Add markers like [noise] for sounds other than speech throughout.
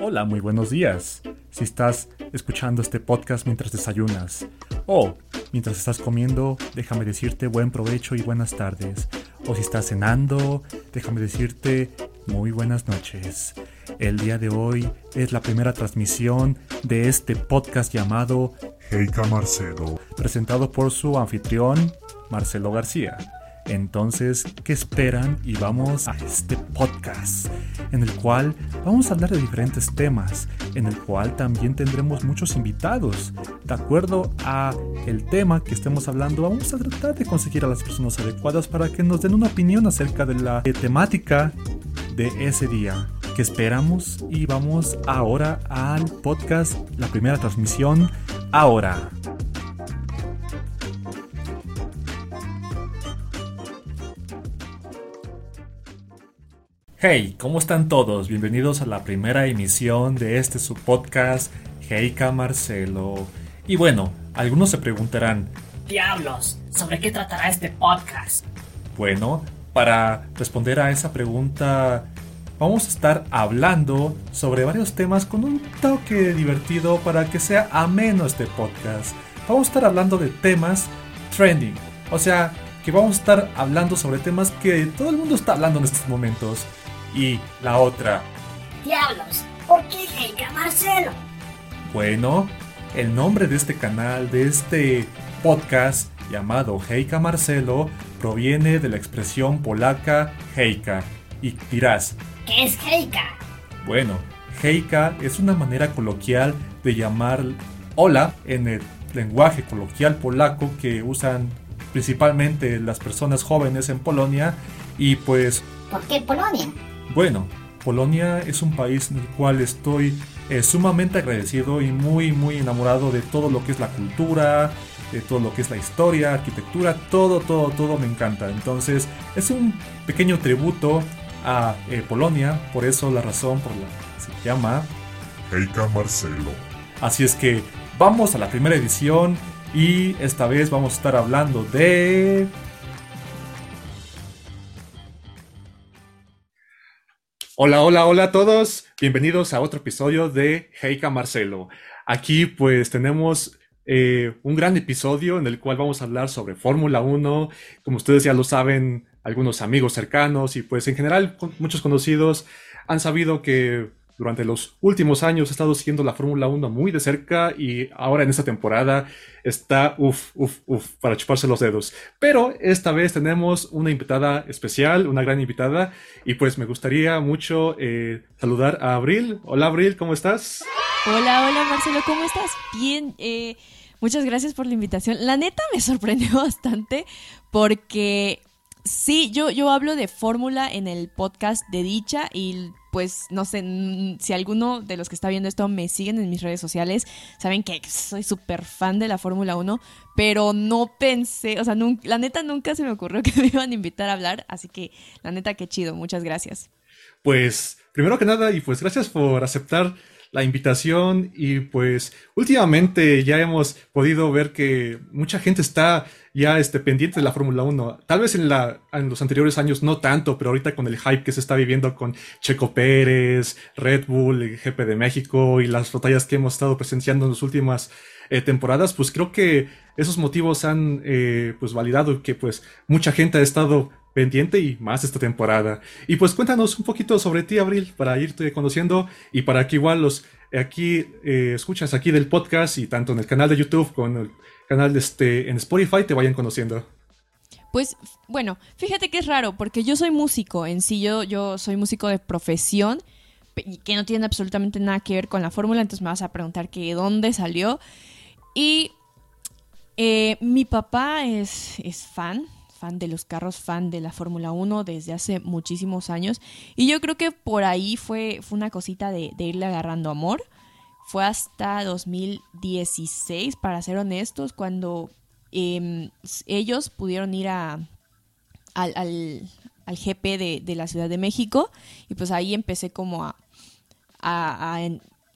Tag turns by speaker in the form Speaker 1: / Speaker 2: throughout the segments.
Speaker 1: Hola, muy buenos días. Si estás escuchando este podcast mientras desayunas o mientras estás comiendo, déjame decirte buen provecho y buenas tardes. O si estás cenando, déjame decirte muy buenas noches. El día de hoy es la primera transmisión de este podcast llamado
Speaker 2: Heika Marcelo,
Speaker 1: presentado por su anfitrión, Marcelo García. Entonces, ¿qué esperan? Y vamos a este podcast, en el cual vamos a hablar de diferentes temas, en el cual también tendremos muchos invitados. De acuerdo a el tema que estemos hablando, vamos a tratar de conseguir a las personas adecuadas para que nos den una opinión acerca de la temática de ese día que esperamos y vamos ahora al podcast, la primera transmisión, ahora. Hey, ¿cómo están todos? Bienvenidos a la primera emisión de este subpodcast Heika Marcelo. Y bueno, algunos se preguntarán,
Speaker 3: Diablos, ¿sobre qué tratará este podcast?
Speaker 1: bueno, para responder a esa pregunta vamos a estar hablando sobre varios temas con un toque divertido para que sea ameno este podcast. Vamos a estar hablando de temas trending, o sea, que vamos a estar hablando sobre temas que todo el mundo está hablando en estos momentos. Y la otra,
Speaker 3: Diablos, ¿por qué Heika Marcelo?
Speaker 1: Bueno, el nombre de este canal, de este podcast llamado Heika Marcelo, proviene de la expresión polaca Heika. Y dirás,
Speaker 3: ¿Qué es Heika?
Speaker 1: bueno, Heika es una manera coloquial de llamar hola en el lenguaje coloquial polaco que usan principalmente las personas jóvenes en Polonia. Y pues
Speaker 3: ¿Por qué Polonia?
Speaker 1: Bueno, Polonia es un país en el cual estoy eh, sumamente agradecido y muy muy enamorado de todo lo que es la cultura, de todo lo que es la historia, arquitectura, todo, todo, todo me encanta. Entonces es un pequeño tributo a eh, Polonia, por eso la razón por la que se llama.
Speaker 2: Heika Marcelo,
Speaker 1: Así es que vamos a la primera edición y esta vez vamos a estar hablando de... Hola, hola, hola a todos. Bienvenidos a otro episodio de Heika Marcelo. Aquí pues tenemos eh, un gran episodio en el cual vamos a hablar sobre Fórmula 1. Como ustedes ya lo saben, algunos amigos cercanos y pues en general muchos conocidos han sabido que durante los últimos años he estado siguiendo la Fórmula 1 muy de cerca y ahora en esta temporada está uff, uff, uff, para chuparse los dedos. Pero esta vez tenemos una invitada especial, una gran invitada, y pues me gustaría mucho eh, saludar a Abril. Hola Abril, ¿cómo estás?
Speaker 4: Hola, hola Marcelo, ¿cómo estás? Bien, eh, muchas gracias por la invitación. La neta me sorprendió [laughs] bastante porque sí, yo, yo hablo de fórmula en el podcast de dicha y pues no sé, mm, si alguno de los que está viendo esto me siguen en mis redes sociales, saben que soy súper fan de la Fórmula 1, pero no pensé, o sea, la neta nunca se me ocurrió [laughs] que me iban a invitar a hablar, así que la neta qué chido, muchas gracias.
Speaker 1: Pues primero que nada, y pues gracias por aceptar la invitación y pues últimamente ya hemos podido ver que mucha gente está ya este, pendiente de la Fórmula 1. Tal vez en, la, en los anteriores años no tanto, pero ahorita con el hype que se está viviendo con Checo Pérez, Red Bull, el GP de México y las batallas que hemos estado presenciando en las últimas eh, temporadas, pues creo que esos motivos han eh, pues validado que pues mucha gente ha estado pendiente y más esta temporada. Y pues cuéntanos un poquito sobre ti, Abril, para irte conociendo y para que igual los eh, aquí escuchas aquí del podcast y tanto en el canal de YouTube como en el canal este en Spotify te vayan conociendo.
Speaker 4: Pues bueno, fíjate que es raro, porque yo soy músico en sí, yo, yo soy músico de profesión, que no tiene absolutamente nada que ver con la fórmula, entonces me vas a preguntar que dónde salió. Y eh, mi papá es, es fan, fan de los carros, fan de la Fórmula 1 desde hace muchísimos años, y yo creo que por ahí fue, fue una cosita de irle agarrando amor. Fue hasta 2016, para ser honestos, cuando em, ellos pudieron ir a, al, al- GP de, de la Ciudad de México y pues ahí empecé como a, a-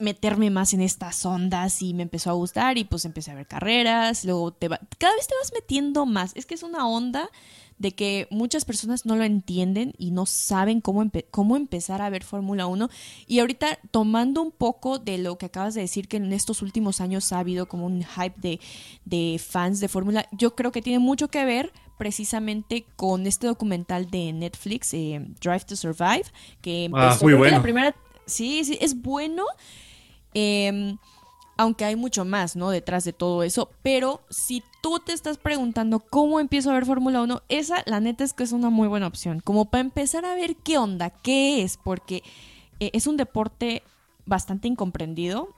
Speaker 4: meterme más en estas ondas y me empezó a gustar y pues empecé a ver carreras, luego te va, cada vez te vas metiendo más. Es que es una onda de que muchas personas no lo entienden y no saben cómo, empe- cómo empezar a ver Fórmula 1. Y ahorita tomando un poco de lo que acabas de decir, que en estos últimos años ha habido como un hype de, de fans de Fórmula, yo creo que tiene mucho que ver precisamente con este documental de Netflix, eh, Drive to Survive, que empezó,
Speaker 1: Ah, muy
Speaker 4: que
Speaker 1: bueno.
Speaker 4: la primera, sí, sí, es bueno, eh, aunque hay mucho más, ¿no? Detrás de todo eso. Pero si tú te estás preguntando cómo empiezo a ver Fórmula 1, esa la neta es que es una muy buena opción. Como para empezar a ver qué onda, qué es, porque eh, es un deporte bastante incomprendido.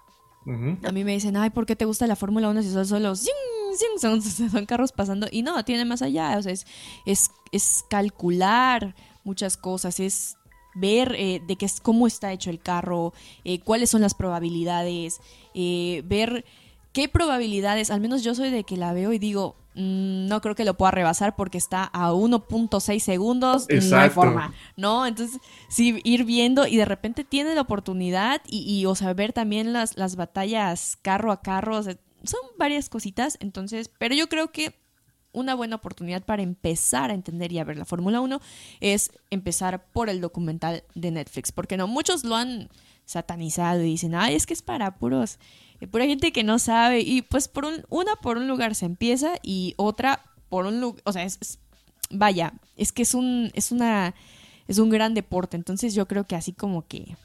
Speaker 4: A mí me dicen, ay, ¿por qué te gusta la Fórmula 1 si son solo zing, zing, son, [laughs] son carros pasando? Y no, tiene más allá, o sea, es, es, es calcular muchas cosas, es ver eh, de qué es, cómo está hecho el carro, eh, cuáles son las probabilidades, eh, ver qué probabilidades, al menos yo soy de que la veo y digo, "Mm, no creo que lo pueda rebasar porque está a 1.6 segundos, no hay
Speaker 1: Exacto.
Speaker 4: forma, ¿no? Entonces, sí, ir viendo y de repente tiene la oportunidad y, y, o sea, ver también las, las batallas carro a carro, o sea, son varias cositas, entonces, pero yo creo que una buena oportunidad para empezar a entender y a ver la Fórmula 1 es empezar por el documental de Netflix, porque no, muchos lo han satanizado y dicen, ay, es que es para puros, eh, pura gente que no sabe, y pues por un, una por un lugar se empieza y otra por un lugar, o sea, es, vaya, es que es un, es una, es un gran deporte, entonces yo creo que así como que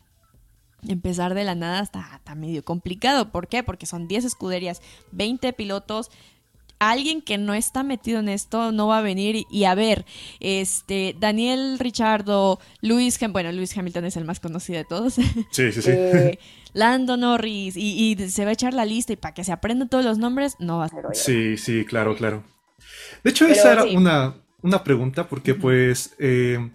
Speaker 4: empezar de la nada está, está medio complicado. ¿Por qué? Porque son 10 escuderías, 20 pilotos. Alguien que no está metido en esto no va a venir y, y a ver, este, Daniel Richardo, Luis, Ham- bueno, Luis Hamilton es el más conocido de todos,
Speaker 1: Sí, sí, sí. [laughs]
Speaker 4: eh, Lando Norris, y, y se va a echar la lista y para que se aprendan todos los nombres, no va a ser.
Speaker 1: Sí, sí, claro, claro. De hecho,
Speaker 4: Pero
Speaker 1: esa era
Speaker 4: sí.
Speaker 1: una, una pregunta porque pues eh,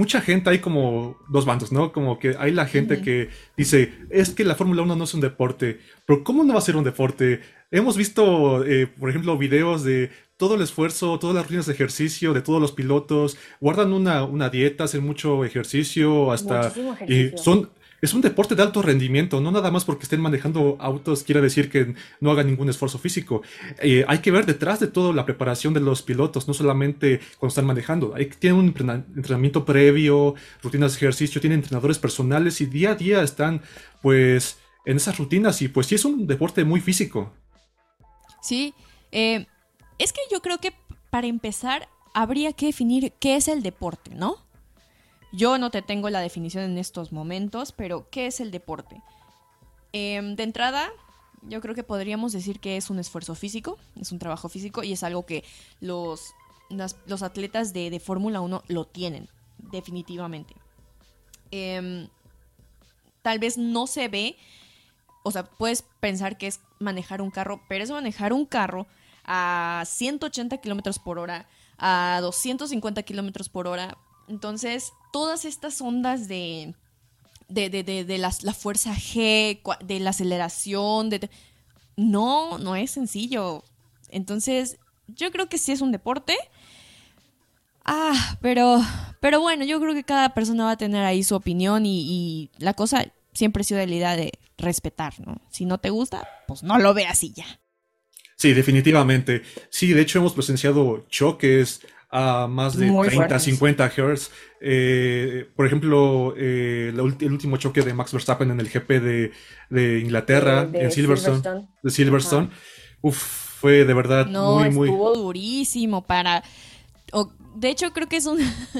Speaker 1: mucha gente, hay como dos bandos, ¿no? Como que hay la gente que dice, es que la Fórmula 1 no es un deporte, pero ¿cómo no va a ser un deporte? Hemos visto, eh, por ejemplo, videos de todo el esfuerzo, todas las rutinas de ejercicio de todos los pilotos, guardan una, una dieta, hacen mucho ejercicio, hasta...
Speaker 5: Muchísimo
Speaker 1: Y
Speaker 5: ejercicio.
Speaker 1: son, es un deporte de alto rendimiento, no nada más porque estén manejando autos quiere decir que no hagan ningún esfuerzo físico. Eh, hay que ver detrás de todo la preparación de los pilotos, no solamente cuando están manejando. Tienen un entrena- entrenamiento previo, rutinas de ejercicio, tienen entrenadores personales y día a día están pues en esas rutinas y pues sí es un deporte muy físico.
Speaker 4: Sí, eh, es que yo creo que para empezar habría que definir qué es el deporte, ¿no? Yo no te tengo la definición en estos momentos, pero ¿qué es el deporte? Em, de entrada, yo creo que podríamos decir que es un esfuerzo físico, es un trabajo físico y es algo que los, los atletas de, de Fórmula 1 lo tienen, definitivamente. Em, tal vez no se ve, o sea, puedes pensar que es manejar un carro, pero es manejar un carro a 180 kilómetros por hora, a 250 kilómetros por hora. Entonces, todas estas ondas de, de, de, de, de las- la fuerza G, de la aceleración, de- no, no es sencillo. Entonces, yo creo que sí es un deporte. Ah, pero, pero bueno, yo creo que cada persona va a tener ahí su opinión y, y la cosa siempre ha sido la idea de respetar, ¿no? Si no te gusta, pues no lo veas y ya.
Speaker 1: Sí, definitivamente. Sí, de hecho hemos presenciado choques a más de
Speaker 4: Muy
Speaker 1: 30,
Speaker 4: fuertes.
Speaker 1: 50 Hz. Eh, por ejemplo, eh, la el último choque de Max Verstappen en el GP de, de Inglaterra,
Speaker 5: De- de
Speaker 1: en Silverstone,
Speaker 5: Silverstone.
Speaker 1: de Silverstone. Uf, fue de verdad
Speaker 4: No,
Speaker 1: muy, muy...
Speaker 4: estuvo durísimo para... o- de hecho, creo que es, un,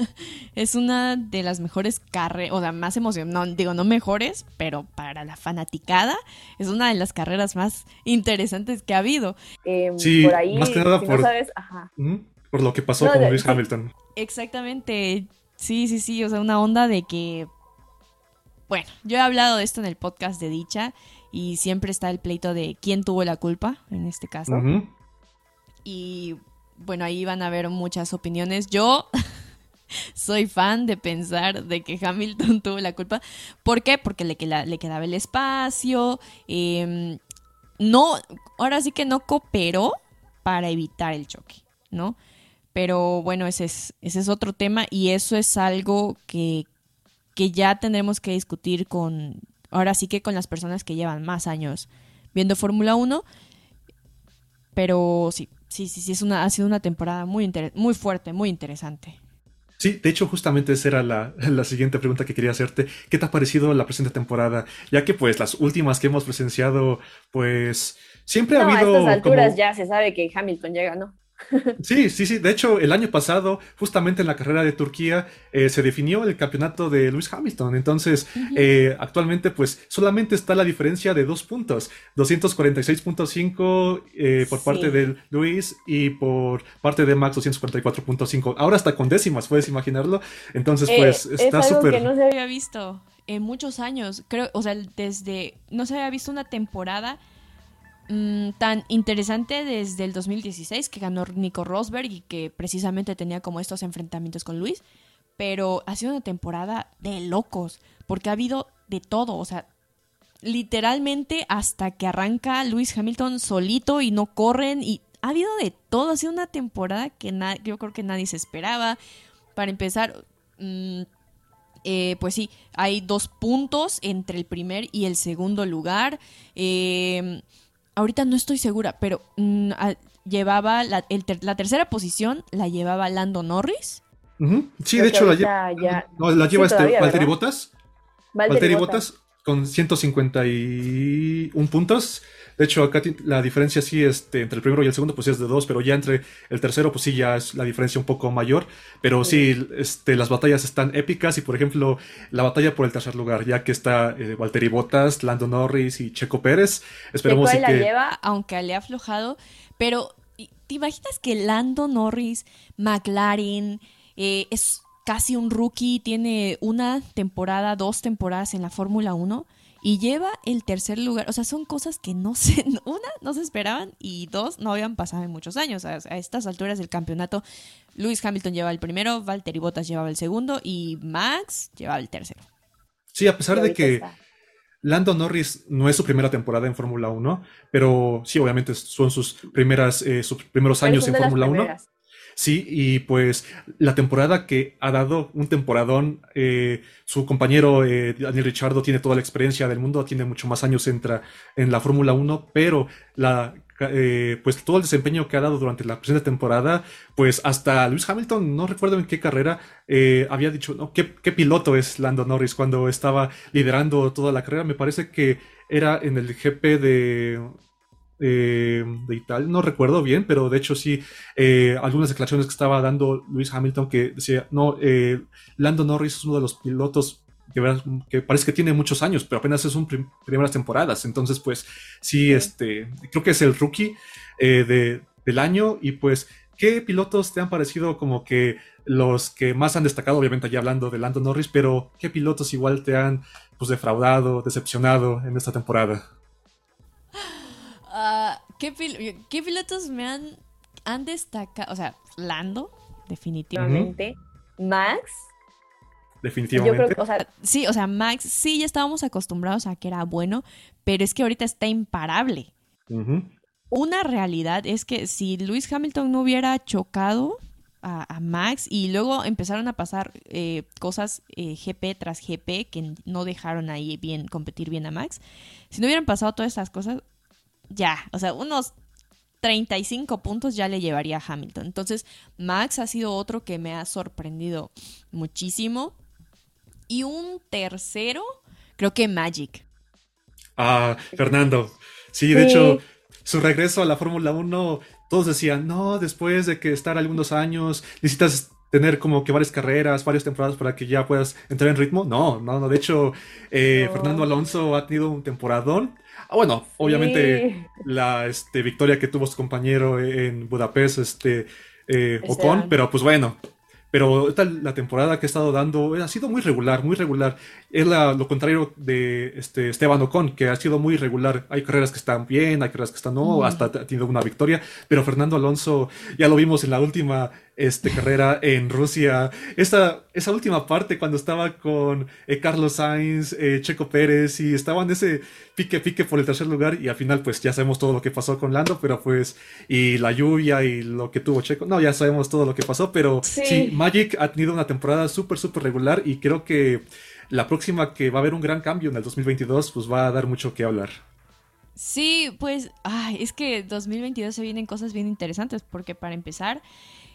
Speaker 4: [laughs] es una de las mejores carreras, o sea, más emocionantes, no, digo, no mejores, pero para la fanaticada es una de las carreras más interesantes que ha habido.
Speaker 5: Eh,
Speaker 1: Sí,
Speaker 5: por ahí,
Speaker 1: más que nada
Speaker 5: si
Speaker 1: por-
Speaker 5: no sabes, ajá.
Speaker 1: Por lo que pasó
Speaker 5: No,
Speaker 1: con
Speaker 5: sí.
Speaker 1: Hamilton.
Speaker 4: Exactamente, sí, sí, sí, o sea, una onda de que... Bueno, yo he hablado de esto en el podcast de Dicha y siempre está el pleito de quién tuvo la culpa en este caso.
Speaker 1: Ujú.
Speaker 4: Y bueno, ahí van a haber muchas opiniones. Yo [laughs] soy fan de pensar de que Hamilton tuvo la culpa. ¿Por qué? Porque le, le quedaba el espacio. em, no, ahora sí que no cooperó para evitar el choque, ¿no? Pero bueno, ese es, ese es otro tema y eso es algo que, que ya tendremos que discutir con, ahora sí que con las personas que llevan más años viendo Fórmula 1. Pero sí, sí, sí, sí, es una, ha sido una temporada muy, inter- muy fuerte, muy interesante.
Speaker 1: Sí, de hecho, justamente esa era la, [laughs] la siguiente pregunta que quería hacerte. ¿Qué te ha parecido la presente temporada? Ya que, pues, las últimas que hemos presenciado, pues, siempre ha
Speaker 5: No, a
Speaker 1: habido
Speaker 5: estas alturas
Speaker 1: como...
Speaker 5: ya se sabe que Hamilton ya ganó.
Speaker 1: Sí, sí, sí. De hecho, el año pasado, justamente en la carrera de Turquía, eh, se definió el campeonato de Lewis Hamilton. Entonces, eh, actualmente, pues, solamente está la diferencia de dos puntos. 246.5 eh, por
Speaker 5: Sí.
Speaker 1: parte de Luis y por parte de Max 244.5. Ahora hasta con décimas, puedes imaginarlo. Entonces,
Speaker 5: Eh,
Speaker 1: pues,
Speaker 5: es
Speaker 1: está
Speaker 5: algo
Speaker 1: súper...
Speaker 5: que no se
Speaker 4: había visto en muchos años, creo, o sea, desde, no se había visto una temporada mm, tan interesante desde el 2016 que ganó Nico Rosberg y que precisamente tenía como estos enfrentamientos con Luis, pero ha sido una temporada de locos, porque ha habido de todo, o sea, literalmente hasta que arranca Luis Hamilton solito y no corren y ha habido de todo, ha sido una temporada que yo creo que nadie se esperaba. Para empezar, mm, eh, pues sí, hay dos puntos entre el primer y el segundo lugar. Eh, ahorita no estoy segura, pero mm, a- llevaba la, el ter- la tercera posición, la llevaba Lando Norris.
Speaker 1: Ujú. Sí,
Speaker 5: Creo
Speaker 1: de hecho, la, lle-
Speaker 5: ahorita ya-
Speaker 1: no, la lleva
Speaker 5: Sí,
Speaker 1: este
Speaker 5: todavía,
Speaker 1: Valtteri
Speaker 5: ¿verdad?
Speaker 1: Bottas.
Speaker 5: Valtteri
Speaker 1: Valtteri
Speaker 5: Bottas.
Speaker 1: Bottas con 151 puntos. De hecho, acá la diferencia sí este, entre el primero y el segundo pues sí es de dos, pero ya entre el tercero pues sí ya es la diferencia un poco mayor. Pero sí, este, las batallas están épicas y por ejemplo la batalla por el tercer lugar, ya que está eh, Valtteri Bottas, Lando Norris y Checo Pérez. Esperemos
Speaker 5: Checo la
Speaker 1: que...
Speaker 5: lleva.
Speaker 4: aunque le ha aflojado, pero ¿y- ¿te imaginas que Lando Norris, McLaren, eh, es casi un rookie, tiene una temporada, dos temporadas en la Fórmula 1 y lleva el tercer lugar? O sea, son cosas que no se, [laughs] una, no se esperaban y dos, no habían pasado en muchos años. A, a estas alturas del campeonato, Lewis Hamilton llevaba el primero, Valtteri Bottas llevaba el segundo y Max llevaba el tercero.
Speaker 1: Sí, a pesar de que...
Speaker 5: está.
Speaker 1: Lando Norris no es su primera temporada en Fórmula 1, pero sí, obviamente son sus primeras, eh, sus primeros años en Fórmula 1. Sí, y pues la temporada que ha dado un temporadón, eh, su compañero eh, Daniel Ricciardo tiene toda la experiencia del mundo, tiene mucho más años en, en la Fórmula 1, pero la, eh, pues todo el desempeño que ha dado durante la presente temporada, pues hasta Lewis Hamilton, no recuerdo en qué carrera, eh, había dicho, no, ¿qué, qué piloto es Lando Norris cuando estaba liderando toda la carrera, me parece que era en el GP de, eh, de Italia, no recuerdo bien, pero de hecho sí, eh, algunas declaraciones que estaba dando Lewis Hamilton que decía, no, eh, Lando Norris es uno de los pilotos que, parece que tiene muchos años, pero apenas es un prim- primeras temporadas, entonces pues sí, este, creo que es el rookie eh, de, del año y pues, ¿qué pilotos te han parecido como que los que más han destacado, obviamente ya hablando de Lando Norris, pero qué pilotos igual te han pues defraudado, decepcionado en esta temporada?
Speaker 4: Ah, ¿qué, pil- qué pilotos me han, han destacado? O sea, Lando, definitivamente.
Speaker 5: Definitivamente. Max. Yo
Speaker 1: Definitivamente.
Speaker 5: creo que, o sea,
Speaker 4: Sí, o sea, Max sí ya estábamos acostumbrados a que era bueno, pero es que ahorita está imparable. Una realidad es que si Lewis Hamilton no hubiera chocado a, a Max y luego empezaron a pasar eh, cosas eh, GP tras GP que no dejaron ahí bien competir bien a Max, si no hubieran pasado todas estas cosas, ya, o sea, unos 35 puntos ya le llevaría a Hamilton. Entonces, Max ha sido otro que me ha sorprendido muchísimo. Y un tercero, creo que Magic.
Speaker 1: Ah, Fernando. Sí, de
Speaker 5: Sí.
Speaker 1: hecho, su regreso a la Fórmula 1, todos decían, no, después de que estar algunos años, necesitas tener como que varias carreras, varias temporadas para que ya puedas entrar en ritmo. No, no, no. De hecho, eh,
Speaker 5: No.
Speaker 1: Fernando Alonso ha tenido un temporadón. Ah, bueno, obviamente
Speaker 5: sí.
Speaker 1: la este, victoria que tuvo su compañero en Budapest, este, eh,
Speaker 5: Esteban.
Speaker 1: Ocon, pero pues bueno. Pero esta, la temporada que ha estado dando eh, ha sido muy regular, muy regular. Es la- lo contrario de este Esteban Ocon, que ha sido muy irregular. Hay carreras que están bien, hay carreras que están no,
Speaker 4: Mm.
Speaker 1: hasta ha tenido una victoria. Pero Fernando Alonso, ya lo vimos en la última este, carrera en Rusia. Esa, esa última parte cuando estaba con eh, Carlos Sainz, eh, Checo Pérez y estaban ese pique pique por el tercer lugar y al final pues ya sabemos todo lo que pasó con Lando, pero pues y la lluvia y lo que tuvo Checo, no, ya sabemos todo lo que pasó, pero
Speaker 5: Sí.
Speaker 1: sí, Magic ha tenido una temporada súper súper regular y creo que la próxima que va a haber un gran cambio en el 2022, pues va a dar mucho que hablar.
Speaker 4: Sí, pues, ay, es que 2022 se vienen cosas bien interesantes, porque para empezar,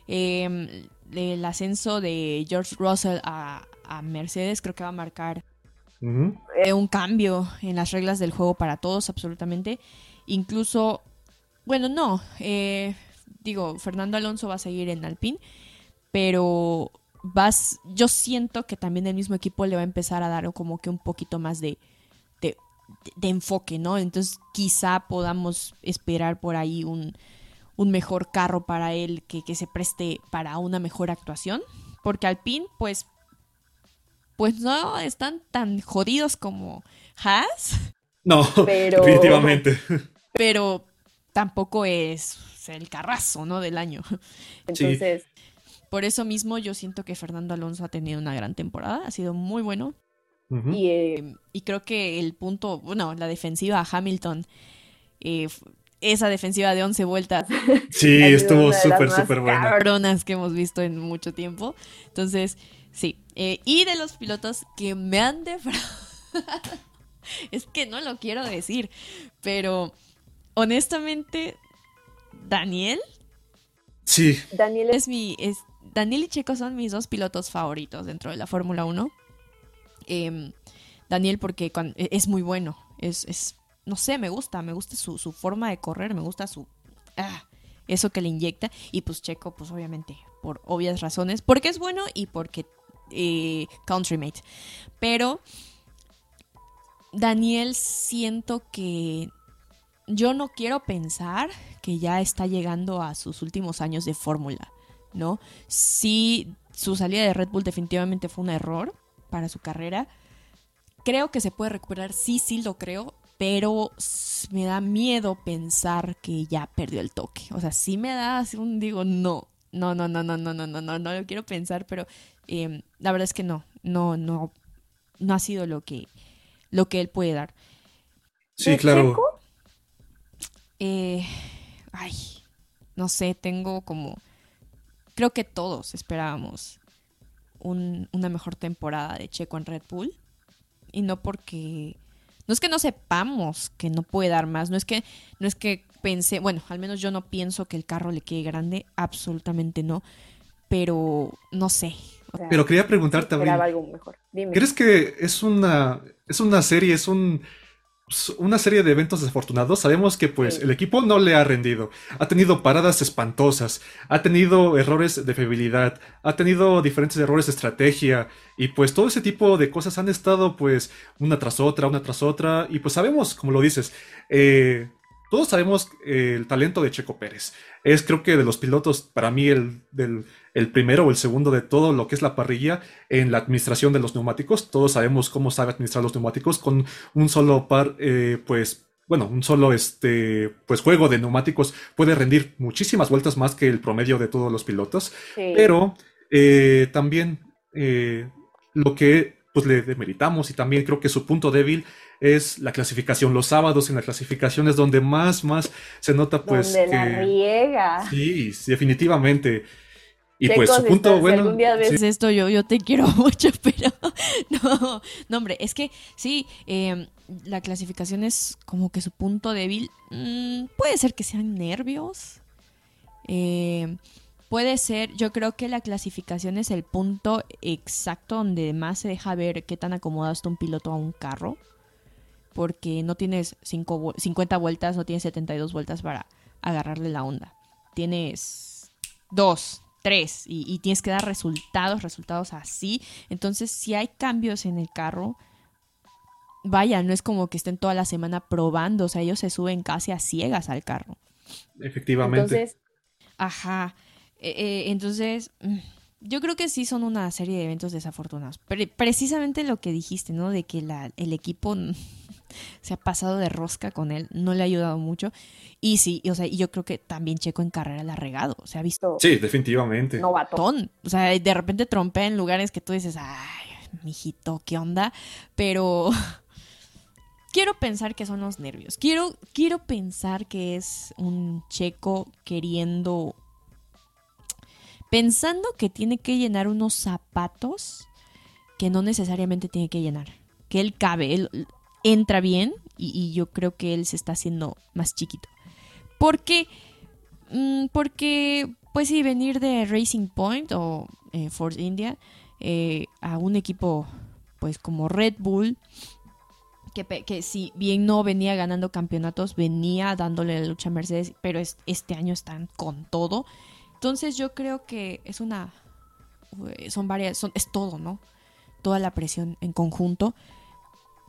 Speaker 4: eh, el ascenso de George Russell a, a, Mercedes creo que va a marcar uh -huh. eh, un cambio en las reglas del juego para todos, absolutamente. Incluso, bueno, no, eh, digo, Fernando Alonso va a seguir en Alpine, pero vas, yo siento que también el mismo equipo le va a empezar a dar como que un poquito más de, de, de enfoque, ¿no? Entonces quizá podamos esperar por ahí un, un mejor carro para él que, que, se preste para una mejor actuación. Porque Alpine, pues, pues no están tan jodidos como Haas.
Speaker 1: No, [laughs] pero, definitivamente.
Speaker 4: Pero tampoco es el carrazo, ¿no? Del año.
Speaker 5: Entonces.
Speaker 4: Sí. Por eso mismo yo siento que Fernando Alonso ha tenido una gran temporada, ha sido muy bueno.
Speaker 5: Uh -huh. y, eh,
Speaker 4: y, creo que el punto, bueno, la defensiva a Hamilton, eh, esa defensiva de 11 vueltas.
Speaker 1: Sí, [laughs] estuvo súper, súper buena.
Speaker 4: Cabronas que hemos visto en mucho tiempo. Entonces, sí. Eh, y de los pilotos que me han defraudado. [laughs] es que no lo quiero decir, pero honestamente, Daniel.
Speaker 1: Sí.
Speaker 5: Daniel
Speaker 4: es mi. Es, Daniel y Checo son mis dos pilotos favoritos dentro de la Fórmula 1. Eh, Daniel, porque cuando, es muy bueno. Es, es, no sé, me gusta. Me gusta su, su forma de correr. Me gusta su. Ah, eso que le inyecta. Y pues Checo, pues obviamente, por obvias razones. Porque es bueno y porque. Eh, countrymate. Pero. Daniel, siento que. Yo no quiero pensar que ya está llegando a sus últimos años de fórmula. ¿no? Sí, su salida de Red Bull definitivamente fue un error para su carrera. Creo que se puede recuperar, sí, sí lo creo, pero me da miedo pensar que ya perdió el toque. O sea, sí me da así un digo, no, no, no, no, no, no, no, no, no, no lo quiero pensar, pero eh, la verdad es que no, no, no, no ha sido lo que, lo que él puede dar.
Speaker 1: Sí, claro.
Speaker 4: Eh, ay, no sé, tengo como creo que todos esperábamos un, una mejor temporada de Checo en Red Bull. Y no porque. No es que no sepamos que no puede dar más. No es que, no es que pensé. Bueno, al menos yo no pienso que el carro le quede grande. Absolutamente no. Pero no sé.
Speaker 5: O sea,
Speaker 1: Pero quería preguntarte, Abril,
Speaker 5: esperaba algo mejor. Dime.
Speaker 1: ¿crees que es una, es una serie, es un, una serie de eventos desafortunados. Sabemos que pues
Speaker 5: Sí.
Speaker 1: el equipo no le ha rendido. Ha tenido paradas espantosas, ha tenido errores de fiabilidad, ha tenido diferentes errores de estrategia y pues todo ese tipo de cosas han estado pues una tras otra, una tras otra y pues sabemos, como lo dices, eh, todos sabemos el talento de Checo Pérez. Es creo que de los pilotos, para mí, el, del, el primero o el segundo de todo lo que es la parrilla en la administración de los neumáticos. Todos sabemos cómo sabe administrar los neumáticos con un solo par, eh, pues, bueno, un solo este, pues, juego de neumáticos puede rendir muchísimas vueltas más que el promedio de todos los pilotos.
Speaker 5: Sí.
Speaker 1: Pero eh, también eh, lo que pues le demeritamos y también creo que su punto débil es la clasificación. Los sábados en la clasificación es donde más, más se nota pues
Speaker 5: Donde la riega.
Speaker 1: Sí, sí, definitivamente. Y pues su punto bueno...
Speaker 5: algún día ves-
Speaker 1: sí,
Speaker 4: Es esto, yo, yo te quiero [laughs] mucho, pero [laughs] no, no, hombre, es que sí, eh, la clasificación es como que su punto débil. Mm, puede ser que sean nervios. Eh, puede ser, yo creo que la clasificación es el punto exacto donde más se deja ver qué tan acomodado está un piloto a un carro. Porque no tienes cinco vu- 50 vueltas, no tienes 72 vueltas para agarrarle la onda. Tienes dos, tres, y, y tienes que dar resultados, resultados así. Entonces, si hay cambios en el carro, vaya, no es como que estén toda la semana probando, o sea, ellos se suben casi a ciegas al carro.
Speaker 1: efectivamente.
Speaker 5: Entonces,
Speaker 4: Ajá. Eh, eh, entonces, mm, yo creo que sí son una serie de eventos desafortunados. Pre- precisamente lo que dijiste, ¿no? De que la, el equipo se ha pasado de rosca con él, no le ha ayudado mucho. Y sí, y, o sea, y yo creo que también Checo en carrera la ha regado. Se ha visto
Speaker 1: Sí, definitivamente.
Speaker 5: novato.
Speaker 4: ton. O sea, de repente trompea en lugares que tú dices, ay, mijito, ¿qué onda? Pero [laughs] quiero pensar que son los nervios. Quiero, quiero pensar que es un checo queriendo. Pensando que tiene que llenar unos zapatos que no necesariamente tiene que llenar, que él cabe, él entra bien y, yo creo que él se está haciendo más chiquito. Porque, mm, porque, pues sí, venir de Racing Point o eh, Force India eh, a un equipo pues como Red Bull, que, que, si bien no venía ganando campeonatos, venía dándole la lucha a Mercedes, pero este año están con todo. Entonces yo creo que es una, son varias, son, es todo, ¿no? Toda la presión en conjunto.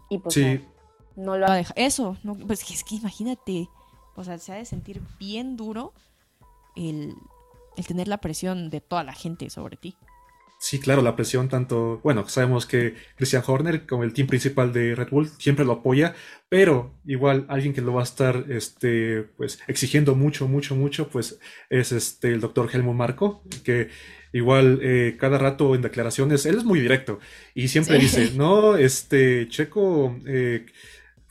Speaker 5: Y pues sí. no, lo
Speaker 4: va a dejar. Eso, no, pues es que imagínate, o sea, se ha de sentir bien duro el, el tener la presión de toda la gente sobre ti.
Speaker 1: Sí, claro, la presión tanto, bueno, sabemos que Christian Horner como el team principal de Red Bull siempre lo apoya, pero igual alguien que lo va a estar este pues exigiendo mucho, mucho, mucho, pues es este el doctor Helmut Marco, que igual eh, cada rato en declaraciones, él es muy directo y siempre dice, no, este Checo eh,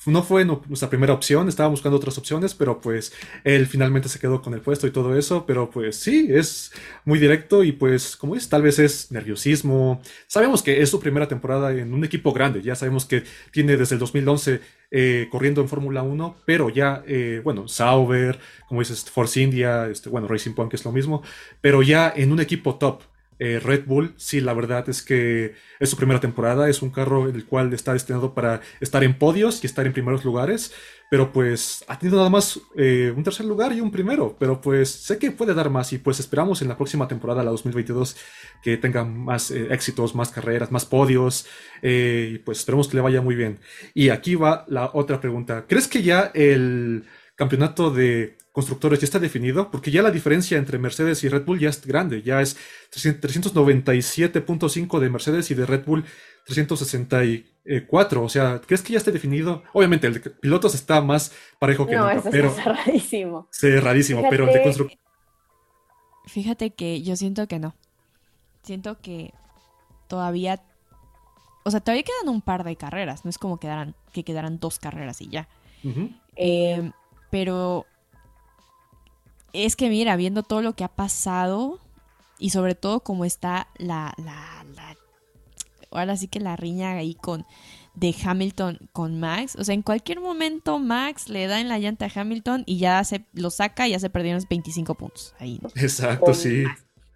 Speaker 1: no fue nuestra primera opción, estábamos buscando otras opciones, pero pues él finalmente se quedó con el puesto y todo eso, pero pues sí, es muy directo y pues como es, tal vez es nerviosismo. Sabemos que es su primera temporada en un equipo grande, ya sabemos que tiene desde el 2011 eh, corriendo en Fórmula 1, pero ya, eh, bueno, Sauber, como dices, Force India, este, bueno, Racing Point, que es lo mismo, pero ya en un equipo top. Eh, Red Bull, sí, la verdad es que es su primera temporada, es un carro el cual está destinado para estar en podios y estar en primeros lugares, pero pues ha tenido nada más eh, un tercer lugar y un primero, pero pues sé que puede dar más y pues esperamos en la próxima temporada, la 2022, que tenga más eh, éxitos, más carreras, más podios. Y pues esperemos que le vaya muy bien. Y aquí va la otra pregunta, ¿crees que ya el campeonato de constructores ya está definido, porque ya la diferencia entre Mercedes y Red Bull ya es grande, ya es 397.5 de Mercedes y de Red Bull 364, o sea, ¿crees que ya está definido? Obviamente el de pilotos está más parejo que
Speaker 5: no,
Speaker 1: nunca, pero
Speaker 5: cerradísimo. [laughs]
Speaker 1: Cerradísimo, pero el de constructores
Speaker 4: Fíjate que yo siento que no. Siento que todavía o sea, todavía quedan un par de carreras, no es como quedaran, que quedaran dos carreras y ya. eh, pero es que mira, viendo todo lo que ha pasado y sobre todo cómo está la, la, la ahora sí que la riña ahí con de Hamilton con Max, o sea, en cualquier momento Max le da en la llanta a Hamilton y ya se lo saca y ya se perdieron los 25 puntos ahí.
Speaker 1: Exacto, sí.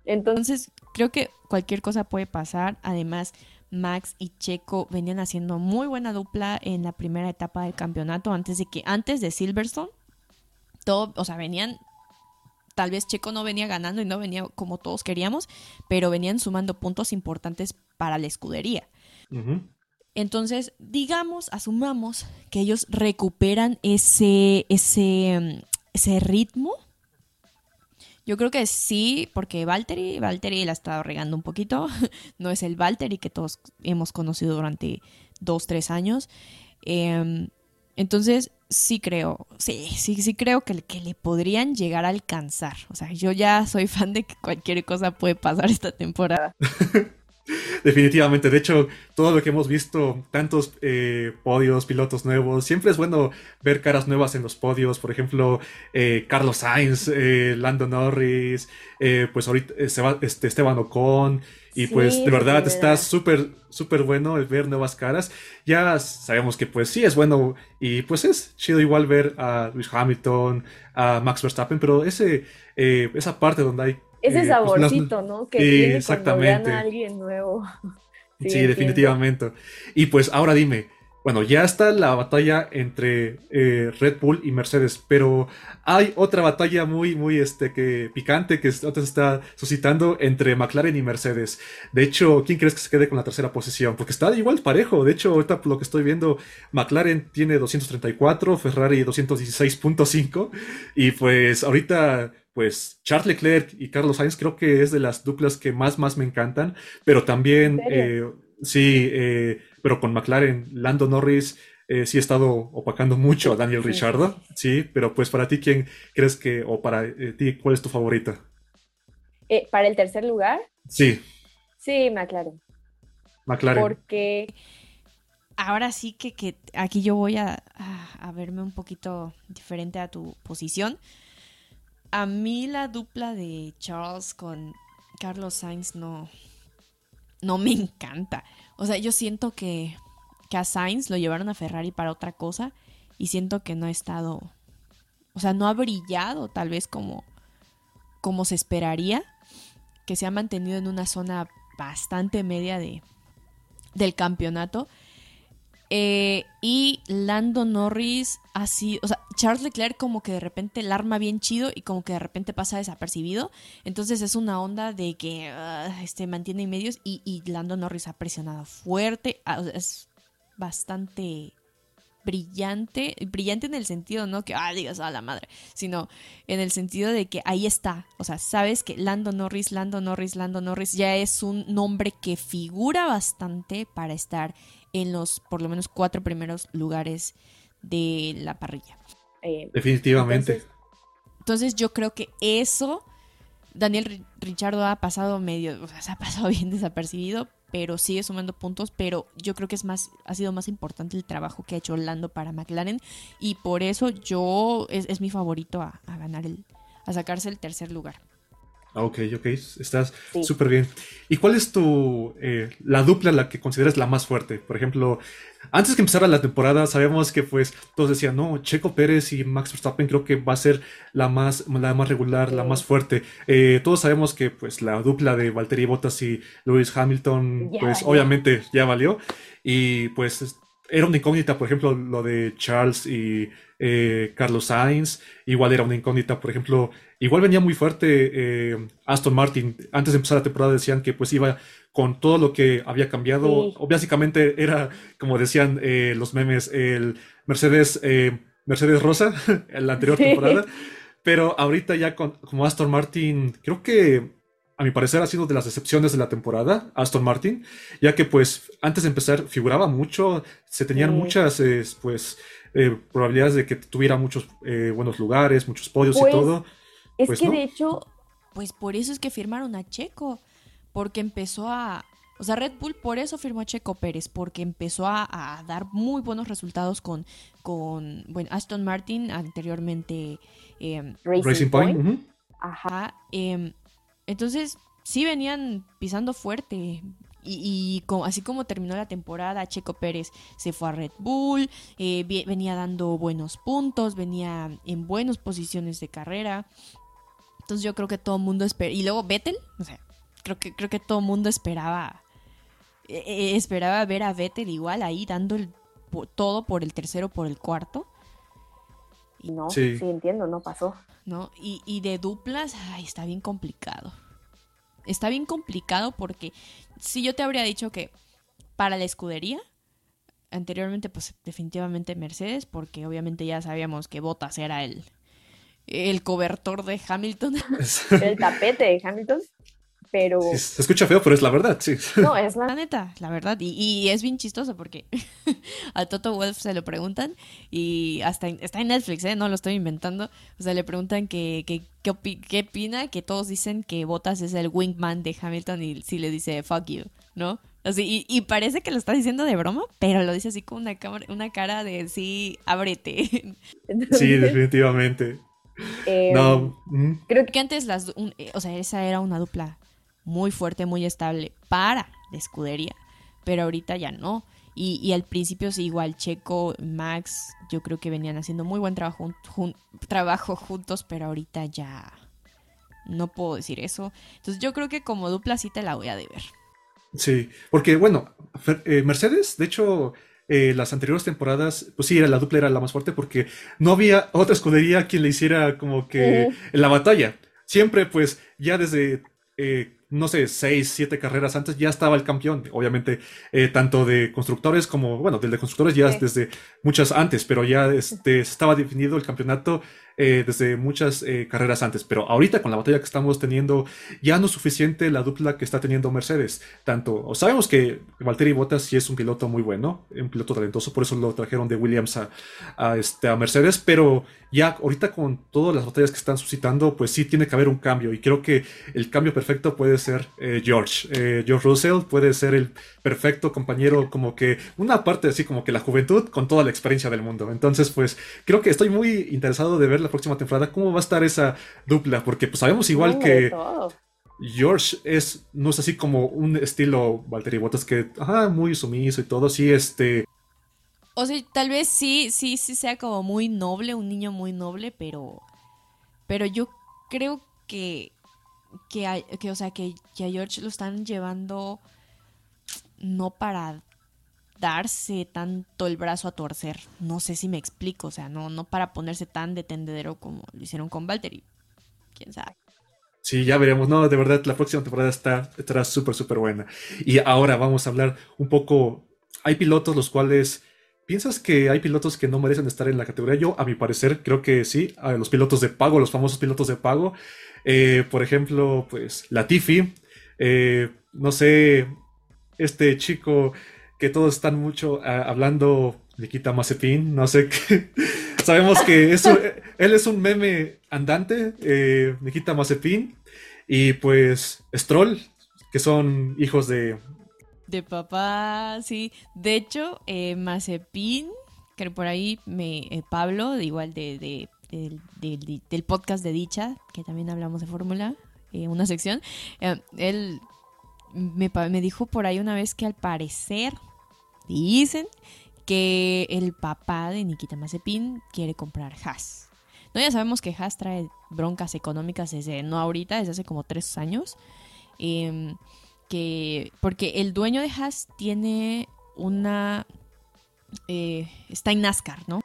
Speaker 4: Entonces, creo que cualquier cosa puede pasar. Además, Max y Checo venían haciendo muy buena dupla en la primera etapa del campeonato antes de que antes de Silverstone todo, o sea, venían tal vez Checo no venía ganando y no venía como todos queríamos, pero venían sumando puntos importantes para la escudería. Entonces, digamos, asumamos que ellos recuperan ese, ese, ese ritmo. Yo creo que sí, porque Valtteri, Valtteri la ha estado regando un poquito. [laughs] no es el Valtteri que todos hemos conocido durante dos, tres años. Em, entonces, sí creo, sí, sí, sí creo que, que le podrían llegar a alcanzar. O sea, yo ya soy [laughs] fan de que cualquier cosa puede pasar esta temporada. [laughs] [laughs]
Speaker 1: Definitivamente, de hecho, todo lo que hemos visto, tantos eh, podios, pilotos nuevos, siempre es bueno ver caras nuevas en los podios. Por ejemplo, eh, Carlos Sainz, eh, Lando Norris, pues ahorita este, Esteban Ocon, y pues de verdad está súper, súper bueno el ver nuevas caras. Ya sabemos que pues sí es bueno y pues es chido igual ver a Luis Hamilton, a Max Verstappen, pero ese, esa parte donde hay...
Speaker 5: Ese eh, pues, saborcito, ¿no? Que tiene exactamente. a alguien nuevo. [laughs]
Speaker 1: sí definitivamente. Y pues ahora dime, bueno, ya está la batalla entre eh, Red Bull y Mercedes, pero hay otra batalla muy, muy este, que, picante que se está suscitando entre McLaren y Mercedes. De hecho, ¿quién crees que se quede con la tercera posición? Porque está igual parejo. De hecho, ahorita lo que estoy viendo, McLaren tiene 234, Ferrari 216.5. Y pues ahorita pues Charles Leclerc y Carlos Sainz creo que es de las duplas que más, más me encantan, pero también, eh, sí, eh, pero con McLaren, Lando Norris eh, sí ha estado opacando mucho a Daniel Richardo, sí, pero pues para ti, ¿quién crees que, o para eh, ti, cuál es tu favorita?
Speaker 5: Eh, ¿Para el tercer lugar?
Speaker 1: Sí.
Speaker 5: Sí, McLaren.
Speaker 1: McLaren.
Speaker 5: Porque
Speaker 4: ahora sí que, que aquí yo voy a, a, verme un poquito diferente a tu posición. A mí la dupla de Charles con Carlos Sainz no, no me encanta. O sea, yo siento que, que a Sainz lo llevaron a Ferrari para otra cosa y siento que no ha estado, o sea, no ha brillado tal vez como, como se esperaría, que se ha mantenido en una zona bastante media de, del campeonato. Eh, y Lando Norris así, o sea, Charles Leclerc como que de repente el arma bien chido y como que de repente pasa desapercibido. Entonces es una onda de que uh, este, mantiene medios y, y, Lando Norris ha presionado fuerte. Ah, es bastante brillante, brillante en el sentido, no que, ah, digas, a la madre, sino en el sentido de que ahí está, o sea, sabes que Lando Norris, Lando Norris, Lando Norris ya es un nombre que figura bastante para estar en los por lo menos cuatro primeros lugares de la parrilla.
Speaker 1: Eh, Definitivamente.
Speaker 4: Entonces, yo creo que eso Daniel Richardo ha pasado medio, o sea, se ha pasado [laughs] bien desapercibido, pero sigue sumando puntos, pero yo creo que es más, ha sido más importante el trabajo que ha hecho Orlando para McLaren y por eso yo es, mi favorito a, a ganar el, a sacarse el tercer lugar.
Speaker 1: Ah, ok, ok, estás súper bien. ¿Y cuál es tu, eh, la dupla la que consideras la más fuerte? Por ejemplo, antes que empezara la temporada, sabemos que pues todos decían, no, Checo Pérez y Max Verstappen creo que va a ser la más, la más regular, la más fuerte. Eh, todos sabemos que pues la dupla de Valtteri Bottas y Lewis Hamilton, pues obviamente ya valió. Y pues era una incógnita, por ejemplo, lo de Charles y eh, Carlos Sainz, igual era una incógnita, por ejemplo, igual venía muy fuerte eh, Aston Martin, antes de empezar la temporada decían que pues iba con todo lo que había cambiado, o básicamente era, como decían eh, los memes, el Mercedes, Mercedes Rosa, [laughs] en la anterior temporada, pero ahorita ya con, como Aston Martin, creo que a mi parecer ha sido de las excepciones de la temporada, Aston Martin, ya que pues antes de empezar figuraba mucho, se tenían muchas pues eh, probabilidades de que tuviera muchos eh, buenos lugares, muchos podios y pues, todo.
Speaker 5: Es
Speaker 1: pues
Speaker 5: que de hecho...
Speaker 4: Pues por eso es que firmaron a Checo, porque empezó a... O sea, Red Bull por eso firmó a Checo Pérez, porque empezó a, dar muy buenos resultados con, con bueno, Aston Martin, anteriormente
Speaker 5: em, Racing, Point.
Speaker 4: Ajá. Em, entonces, sí venían pisando fuerte. Y, así como terminó la temporada, Checo Pérez se fue a Red Bull, eh, venía dando buenos puntos, venía en buenas posiciones de carrera. Entonces yo creo que todo el mundo esperaba. Y luego Vettel, o sea, creo que, creo que todo el mundo esperaba. Eh, eh, esperaba ver a Vettel igual ahí dando el, todo por el tercero, por el cuarto.
Speaker 5: no, sí. entiendo, no pasó.
Speaker 4: ¿no? Y, y de duplas, ay, está bien complicado. Está bien complicado porque si yo te habría dicho que para la escudería, anteriormente pues definitivamente Mercedes, porque obviamente ya sabíamos que Bottas era el, el cobertor de Hamilton. [laughs]
Speaker 5: el tapete de Hamilton pero...
Speaker 1: se escucha feo, pero es la verdad, sí.
Speaker 5: No, es la,
Speaker 4: neta, la verdad. Y, es bien chistoso porque [laughs] a Toto Wolf se lo preguntan y hasta está en Netflix, ¿eh? No lo estoy inventando. O sea, le preguntan que, que, qué opina, que todos dicen que Bottas es el wingman de Hamilton y si le dice fuck you, ¿no? Así, y, parece que lo está diciendo de broma, pero lo dice así con una, cámara, una cara de sí, ábrete. [laughs]
Speaker 1: Sí, definitivamente.
Speaker 5: Em,
Speaker 1: no.
Speaker 4: Creo que antes las, eh, o sea, esa era una dupla muy fuerte, muy estable para la escudería, pero ahorita ya no. Y, al principio sí, igual Checo, Max, yo creo que venían haciendo muy buen trabajo, trabajo juntos, pero ahorita ya no puedo decir eso. Entonces yo creo que como dupla sí te la voy a deber.
Speaker 1: Sí, porque bueno, eh, Mercedes, de hecho, eh, las anteriores temporadas, pues sí, era, la dupla era la más fuerte porque no había otra escudería quien le hiciera como que la batalla. Siempre, pues, ya desde eh, no sé, seis, siete carreras antes ya estaba el campeón. Obviamente, eh, tanto de constructores como, bueno, del de constructores ya desde muchas antes, pero ya este, estaba definido el campeonato eh, desde muchas eh, carreras antes, pero ahorita con la batalla que estamos teniendo, ya no es suficiente la dupla que está teniendo Mercedes. Tanto, sabemos que Valtteri Bottas sí es un piloto muy bueno, un piloto talentoso, por eso lo trajeron de Williams a, este, a Mercedes, pero ya ahorita con todas las batallas que están suscitando, pues sí tiene que haber un cambio, y creo que el cambio perfecto puede ser eh, George. George Russell puede ser el perfecto compañero, como que una parte así como que la juventud con toda la experiencia del mundo. Entonces, pues creo que estoy muy interesado de ver la próxima temporada, cómo va a estar esa dupla, porque pues sabemos igual que... George es, no es así como un estilo Valtteri Bottas que, ajá, muy sumiso y todo, sí, este...
Speaker 4: O sea, tal vez sí, sí, sí sea como muy noble, un niño muy noble, pero... Pero yo creo que... Que, que o sea, que, que a George lo están llevando no para darse tanto el brazo a torcer. No sé si me explico, o sea, no, no para ponerse tan de tendedero como lo hicieron con Valtteri. Quién sabe.
Speaker 1: Sí, ya veremos. No, de verdad, la próxima temporada está, estará súper, súper buena. Y ahora vamos a hablar un poco. Hay pilotos los cuales. ¿Piensas que hay pilotos que no merecen estar en la categoría? Yo, a mi parecer, creo que sí. Los pilotos de pago, los famosos pilotos de pago. Eh, por ejemplo, pues Latifi. Eh, no sé, este chico que todos están mucho ah, hablando, Nikita Mazepin, no sé qué. [laughs] Sabemos que eso, él es un meme andante, eh, Nikita Mazepin, y pues Stroll, que son hijos de...
Speaker 4: De papá, sí. De hecho, eh, Mazepin, que por ahí me eh, Pablo, igual de, del podcast de Dicha, que también hablamos de Fórmula, eh, una sección, él me, me dijo por ahí una vez que al parecer Dicen que el papá de Nikita Mazepin quiere comprar Haas. No, ya sabemos que Haas trae broncas económicas desde, no ahorita, desde hace como tres años. Em, que, porque el dueño de Haas tiene una... Eh, está en NASCAR, ¿no?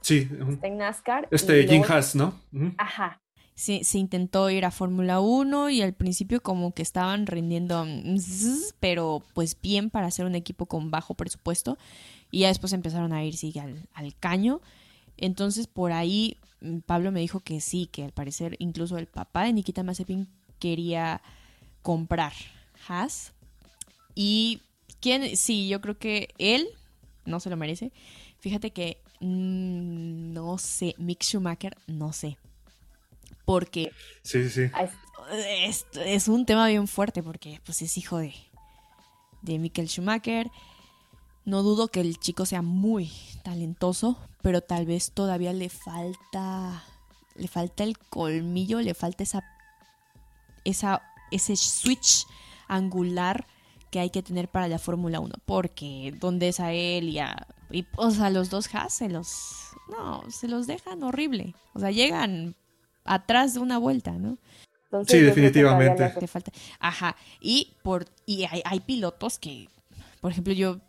Speaker 1: Sí.
Speaker 5: Está en NASCAR.
Speaker 1: Este Jim Haas, ¿no?
Speaker 5: Ajá
Speaker 4: se, intentó ir a Fórmula 1 y al principio como que estaban rindiendo, pero pues bien para hacer un equipo con bajo presupuesto y ya después empezaron a irse al, al caño. Entonces por ahí mm, Pablo me dijo que sí, que al parecer incluso el papá de Nikita Mazepin quería comprar Haas. Y quién, sí, yo creo que él no se lo merece. Fíjate que mm, no sé, Mick Schumacher, no sé porque
Speaker 1: sí, sí.
Speaker 4: Es, es, un tema bien fuerte porque pues es hijo de, de Michael Schumacher. No dudo que el chico sea muy talentoso, pero tal vez todavía le falta le falta el colmillo, le falta esa esa ese switch angular que hay que tener para la Fórmula 1, porque donde es a él y a y, o sea, los dos Haas se los no, se los dejan horrible. O sea, llegan atrás de una vuelta, ¿no?
Speaker 1: sí, definitivamente.
Speaker 4: falta. Ajá. Y por y hay, pilotos que, por ejemplo, yo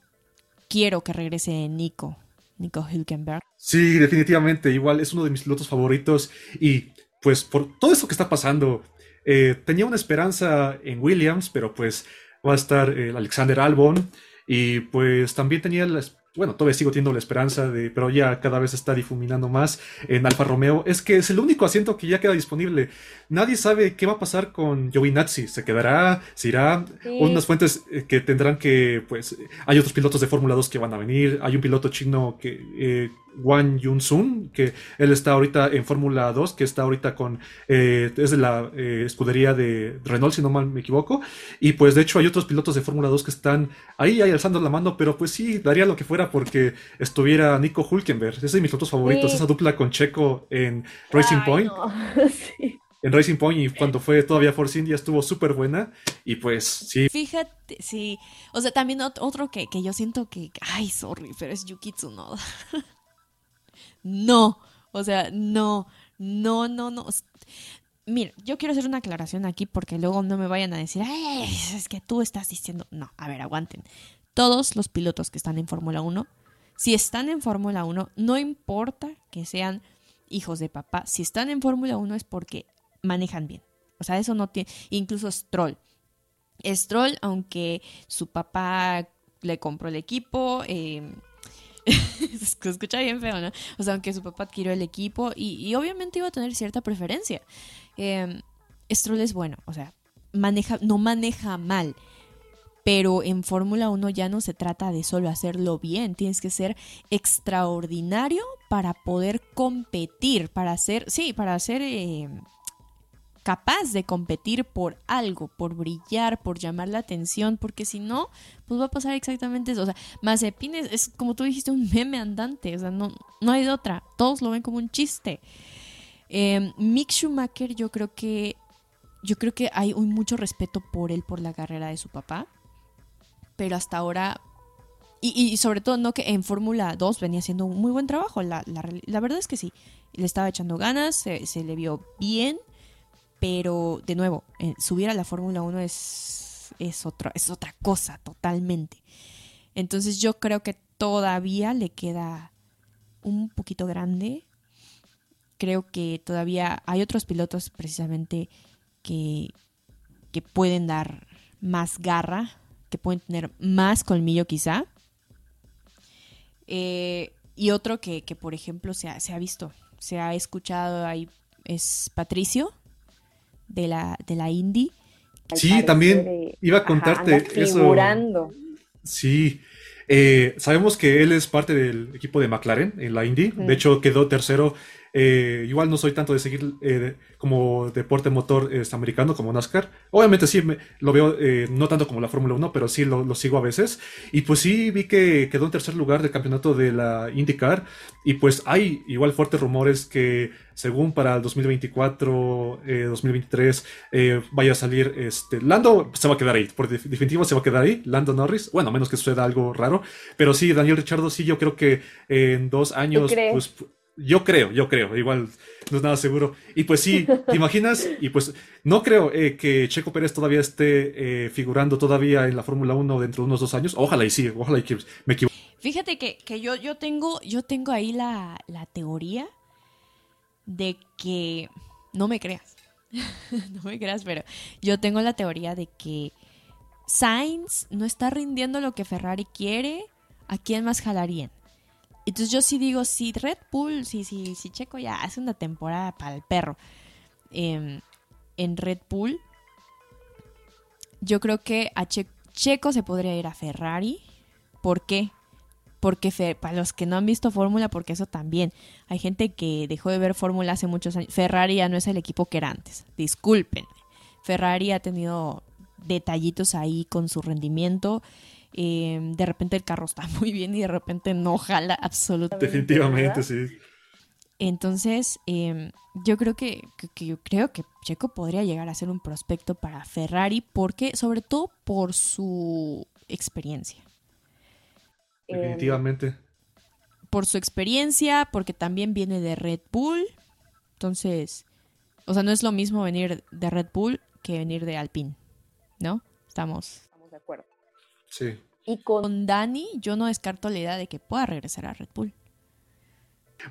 Speaker 4: quiero que regrese Nico, Nico Hülkenberg.
Speaker 1: Sí, definitivamente. Igual es uno de mis pilotos favoritos y pues por todo esto que está pasando, eh, tenía una esperanza en Williams, pero pues va a estar el Alexander Albon y pues también tenía la, bueno, todavía sigo teniendo la esperanza de, pero ya cada vez está difuminando más en Alfa Romeo, es que es el único asiento que ya queda disponible. Nadie sabe qué va a pasar con Giovinazzi, se quedará, se irá, unas fuentes eh, que tendrán que, pues, hay otros pilotos de Fórmula 2 que van a venir, hay un piloto chino que... Eh, Wang Yun-sun, que él está ahorita en Fórmula 2, que está ahorita con, eh, es de la eh, escudería de Renault, si no mal me equivoco, y pues de hecho hay otros pilotos de Fórmula 2 que están ahí, ahí alzando la mano, pero pues sí, daría lo que fuera porque estuviera Nico Hulkenberg, ese es de mis pilotos favoritos, esa dupla con Checo en Racing Point. [laughs] En Racing Point y cuando fue todavía Force India estuvo súper buena y pues sí.
Speaker 4: Fíjate, sí. O sea, también otro que, que yo siento que, ay, sorry, pero es Yuki Tsunoda. [laughs] No, o sea, no, no, no, no. Mira, yo quiero hacer una aclaración aquí porque luego no me vayan a decir, es que tú estás diciendo. No, a ver, aguanten. Todos los pilotos que están en Fórmula 1, si están en Fórmula 1, no importa que sean hijos de papá, si están en Fórmula 1 es porque manejan bien. O sea, eso no tiene. Incluso Stroll. Stroll, aunque su papá le compró el equipo, eh, [laughs] se escucha bien feo, ¿no? O sea, aunque su papá adquirió el equipo y, obviamente iba a tener cierta preferencia. Eh, Stroll es bueno, o sea, maneja, no maneja mal. Pero en Fórmula 1 ya no se trata de solo hacerlo bien, tienes que ser extraordinario para poder competir, para hacer, sí, para hacer eh, capaz de competir por algo, por brillar, por llamar la atención, porque si no, pues va a pasar exactamente eso. O sea, Mazepin es, como tú dijiste, un meme andante, o sea, no, no hay de otra, todos lo ven como un chiste. Eh, Mick Schumacher yo creo que yo creo que hay mucho respeto por él, por la carrera de su papá. Pero hasta ahora, y, sobre todo, no que en Fórmula 2 venía haciendo un muy buen trabajo. La, verdad es que sí, le estaba echando ganas, se, le vio bien. Pero, de nuevo, eh, subir a la Fórmula 1 es, es, otro, es otra cosa totalmente. Entonces yo creo que todavía le queda un poquito grande. Creo que todavía hay otros pilotos precisamente que, que pueden dar más garra, que pueden tener más colmillo quizá. Eh, y otro que, por ejemplo, se ha, se ha, visto, se ha escuchado ahí, es Patricio, de la, de la Indy.
Speaker 1: Sí, también iba a contarte eso. Sí, eh, sabemos que él es parte del equipo de McLaren en la Indy. De hecho, quedó tercero eh, igual no soy tanto de seguir eh, como deporte motor este, americano como NASCAR. Obviamente sí lo veo, eh, no tanto como la Fórmula 1, pero sí lo, sigo a veces. Y pues sí vi que quedó en tercer lugar del campeonato de la IndyCar. Y pues hay igual fuertes rumores que según para el 2024, 2023 vaya a salir, este, Lando se va a quedar ahí, por definitivo se va a quedar ahí, Lando Norris, bueno, a menos que suceda algo raro, pero sí, Daniel Richardo, sí, yo creo que en dos años, pues yo creo, yo creo, igual no es nada seguro. Y pues sí, ¿te [laughs] imaginas? Y pues no creo eh, que Checo Pérez todavía esté eh, figurando todavía en la Fórmula 1 dentro de unos dos años. Ojalá y sí, ojalá y que me equivoque.
Speaker 4: Fíjate que, yo, yo, tengo, yo tengo ahí la, la teoría de que, no me creas, [laughs] no me creas, pero yo tengo la teoría de que Sainz no está rindiendo lo que Ferrari quiere, ¿a quién más jalarían? Entonces yo sí digo, si Red Bull, si, si, si Checo ya hace una temporada para el perro em, en Red Bull, yo creo que a Checo se podría ir a Ferrari. ¿Por qué? Porque para los que no han visto Fórmula, porque eso también, hay gente que dejó de ver Fórmula hace muchos años. Ferrari ya no es el equipo que era antes, disculpen. Ferrari ha tenido detallitos ahí con su rendimiento. Em, de repente el carro está [laughs] muy bien y de repente no jala absolutamente.
Speaker 1: Definitivamente, sí.
Speaker 4: Entonces, em, yo creo que, yo creo que Checo podría llegar a ser un prospecto para Ferrari, porque, sobre todo por su experiencia.
Speaker 1: Definitivamente.
Speaker 4: por su experiencia, porque también viene de Red Bull. Entonces, o sea, no es lo mismo venir de Red Bull que venir de Alpine, ¿no? Estamos.
Speaker 5: Estamos de acuerdo.
Speaker 1: Sí.
Speaker 4: Y con... Dani, yo no descarto la idea de que pueda regresar a Red Bull.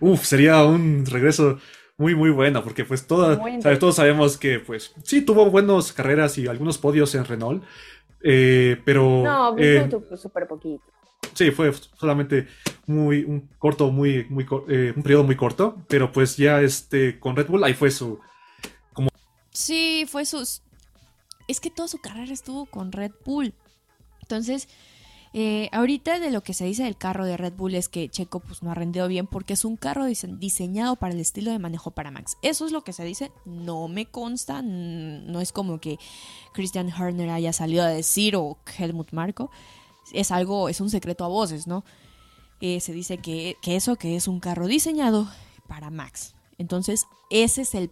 Speaker 1: Uf, sería un regreso muy, muy bueno, porque pues todos sabemos que pues sí tuvo buenas carreras y algunos podios en Renault, eh, pero...
Speaker 5: No,
Speaker 1: eh,
Speaker 5: súper poquito.
Speaker 1: Sí, fue solamente muy, un corto, muy, muy, eh, un periodo muy corto, pero pues ya este, con Red Bull ahí fue su... Como...
Speaker 4: Sí, fue su... Es que toda su carrera estuvo con Red Bull. Entonces, eh, ahorita de lo que se dice del carro de Red Bull es que Checo pues no ha rendido bien porque es un carro diseñado para el estilo de manejo para Max. Eso es lo que se dice, no me consta, no es como que Christian Horner haya salido a decir o Helmut Marko, es algo, es un secreto a voces, ¿no? Eh, se dice que, que eso que es un carro diseñado para Max. Entonces, ese es el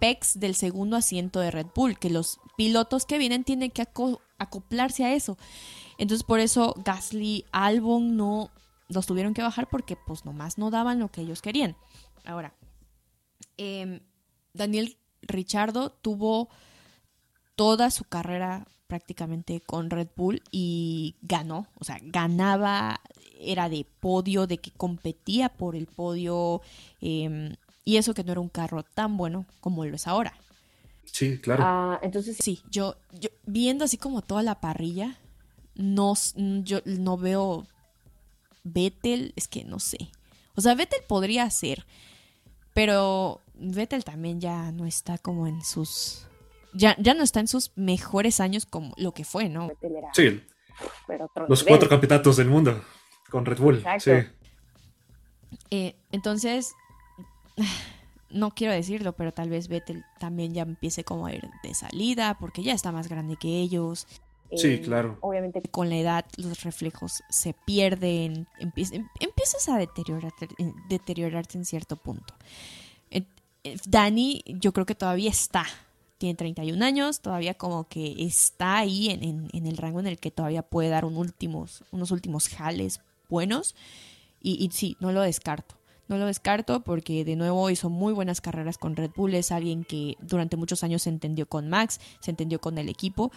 Speaker 4: PEX del segundo asiento de Red Bull, que los pilotos que vienen tienen que acoplarse a eso. Entonces por eso Gasly, Albon no los tuvieron que bajar porque pues nomás no daban lo que ellos querían. Ahora, em, Daniel Richardo tuvo toda su carrera prácticamente con Red Bull y ganó, o sea, ganaba, era de podio, de que competía por el podio, em, y eso que no era un carro tan bueno como lo es ahora.
Speaker 1: Sí, claro.
Speaker 5: Ah, entonces
Speaker 4: sí, yo, yo viendo así como toda la parrilla, no, yo no veo Vettel, es que no sé. O sea, Vettel podría ser, pero Vettel también ya no está como en sus... Ya, ya no está en sus mejores años como lo que fue, ¿no?
Speaker 1: sí. Los cuatro campeonatos del mundo con Red Bull. Sí.
Speaker 4: Eh, entonces, no quiero decirlo, pero tal vez Vettel también ya empiece como a ir de salida porque ya está más grande que ellos.
Speaker 1: Sí, eh, claro.
Speaker 5: Obviamente.
Speaker 4: Con la edad los reflejos se pierden, em, empiezas a deteriorarte, deteriorarte en cierto punto. Dani yo creo que todavía está, tiene 31 años, todavía como que está ahí en, el rango en el que todavía puede dar un últimos, unos últimos jales buenos. Y, y, sí, no lo descarto. No lo descarto porque de nuevo hizo muy buenas carreras con Red Bull. Es alguien que durante muchos años se entendió con Max, se entendió con el equipo.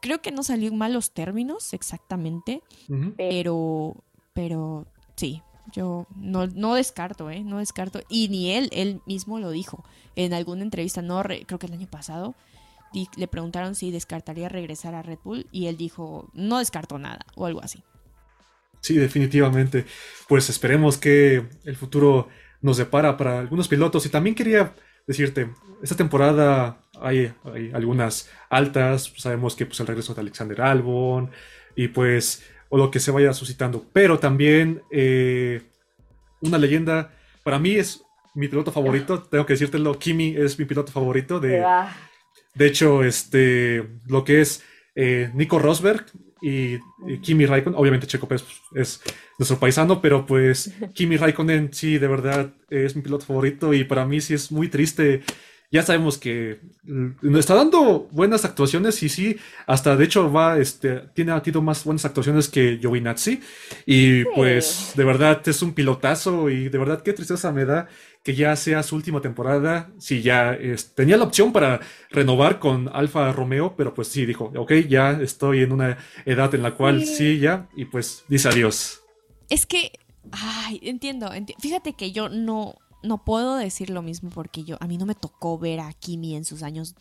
Speaker 4: Creo que no salió en malos términos exactamente, pero, pero sí, yo no, no descarto, ¿eh? No descarto. Y ni él, él mismo lo dijo en alguna entrevista, no creo que el año pasado, le preguntaron si descartaría regresar a Red Bull y él dijo, no descarto nada o algo así.
Speaker 1: Sí, definitivamente. Pues esperemos que el futuro nos depara para algunos pilotos. Y también quería decirte, esta temporada hay, algunas altas, sabemos que pues, el regreso de Alexander Albon y pues, o lo que se vaya suscitando. Pero también eh, una leyenda, para mí es mi piloto favorito, tengo que decírtelo, Kimi es mi piloto favorito. De, de hecho, este, lo que es eh, Nico Rosberg, y, Kimi Raikkonen, obviamente Checo Pérez pues, es nuestro paisano, pero pues [laughs] Kimi Raikkonen sí, de verdad es mi piloto favorito y para mí sí es muy triste. Ya sabemos que nos está dando buenas actuaciones y sí, hasta de hecho va, este, tiene ha tenido más buenas actuaciones que Giovinazzi. Y pues de verdad es un pilotazo y de verdad qué tristeza me da que ya sea su última temporada, si ya tenía la opción para renovar con Alfa Romeo, pero pues sí, dijo, ok, ya estoy en una edad en la cual sí, ya, y pues dice adiós.
Speaker 4: Es que, ay, entiendo, fíjate que yo no, no puedo decir lo mismo porque yo, a mí no me tocó ver a Kimi en sus años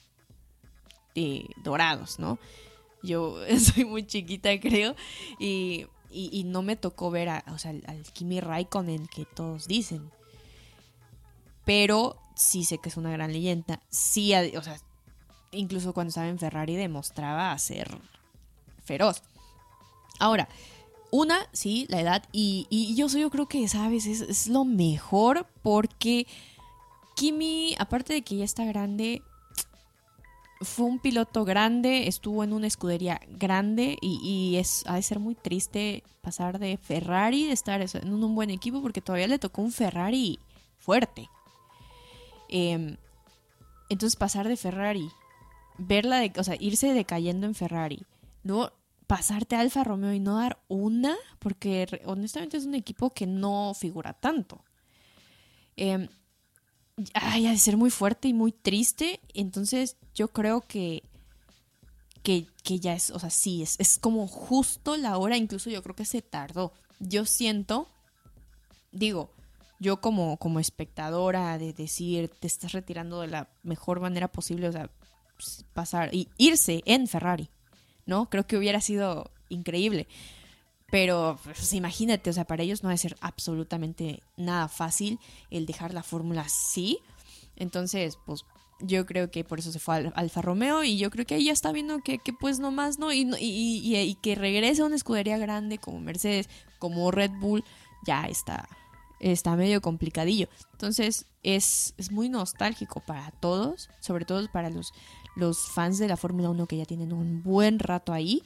Speaker 4: eh, dorados, ¿no? Yo [laughs] soy muy chiquita, creo, y, no me tocó ver a, o sea, al Kimi Raikkonen que todos dicen pero sí sé que es una gran leyenda. Sí, o sea, incluso cuando estaba en Ferrari demostraba ser feroz. Ahora, una, sí, la edad, y, yo, yo creo que, ¿sabes? Es, es, lo mejor porque Kimi, aparte de que ya está grande, fue un piloto grande, estuvo en una escudería grande y, y, es, ha de ser muy triste pasar de Ferrari, de estar en un buen equipo, porque todavía le tocó un Ferrari fuerte. Em, entonces pasar de Ferrari, verla, de, o sea, irse decayendo en Ferrari, luego pasarte a Alfa Romeo y no dar una, porque honestamente es un equipo que no figura tanto. Eh, ay, ha de ser muy fuerte y muy triste. Entonces yo creo que, que, que ya es, o sea, sí, es, es como justo la hora, incluso yo creo que se tardó. Yo siento, digo, yo como, como espectadora de decir, te estás retirando de la mejor manera posible, o sea, pues, pasar y irse en Ferrari, ¿no? Creo que hubiera sido increíble. Pero pues, imagínate, o sea, para ellos no a ser absolutamente nada fácil el dejar la fórmula así. Entonces, pues yo creo que por eso se fue al Alfa Romeo y yo creo que ahí ya está viendo que, que pues no y, y, y, y, que regrese a una escudería grande como Mercedes, como Red Bull, ya está, está medio complicadillo. Entonces es, es muy nostálgico para todos, sobre todo para los, los fans de la Fórmula 1 que ya tienen un buen rato ahí.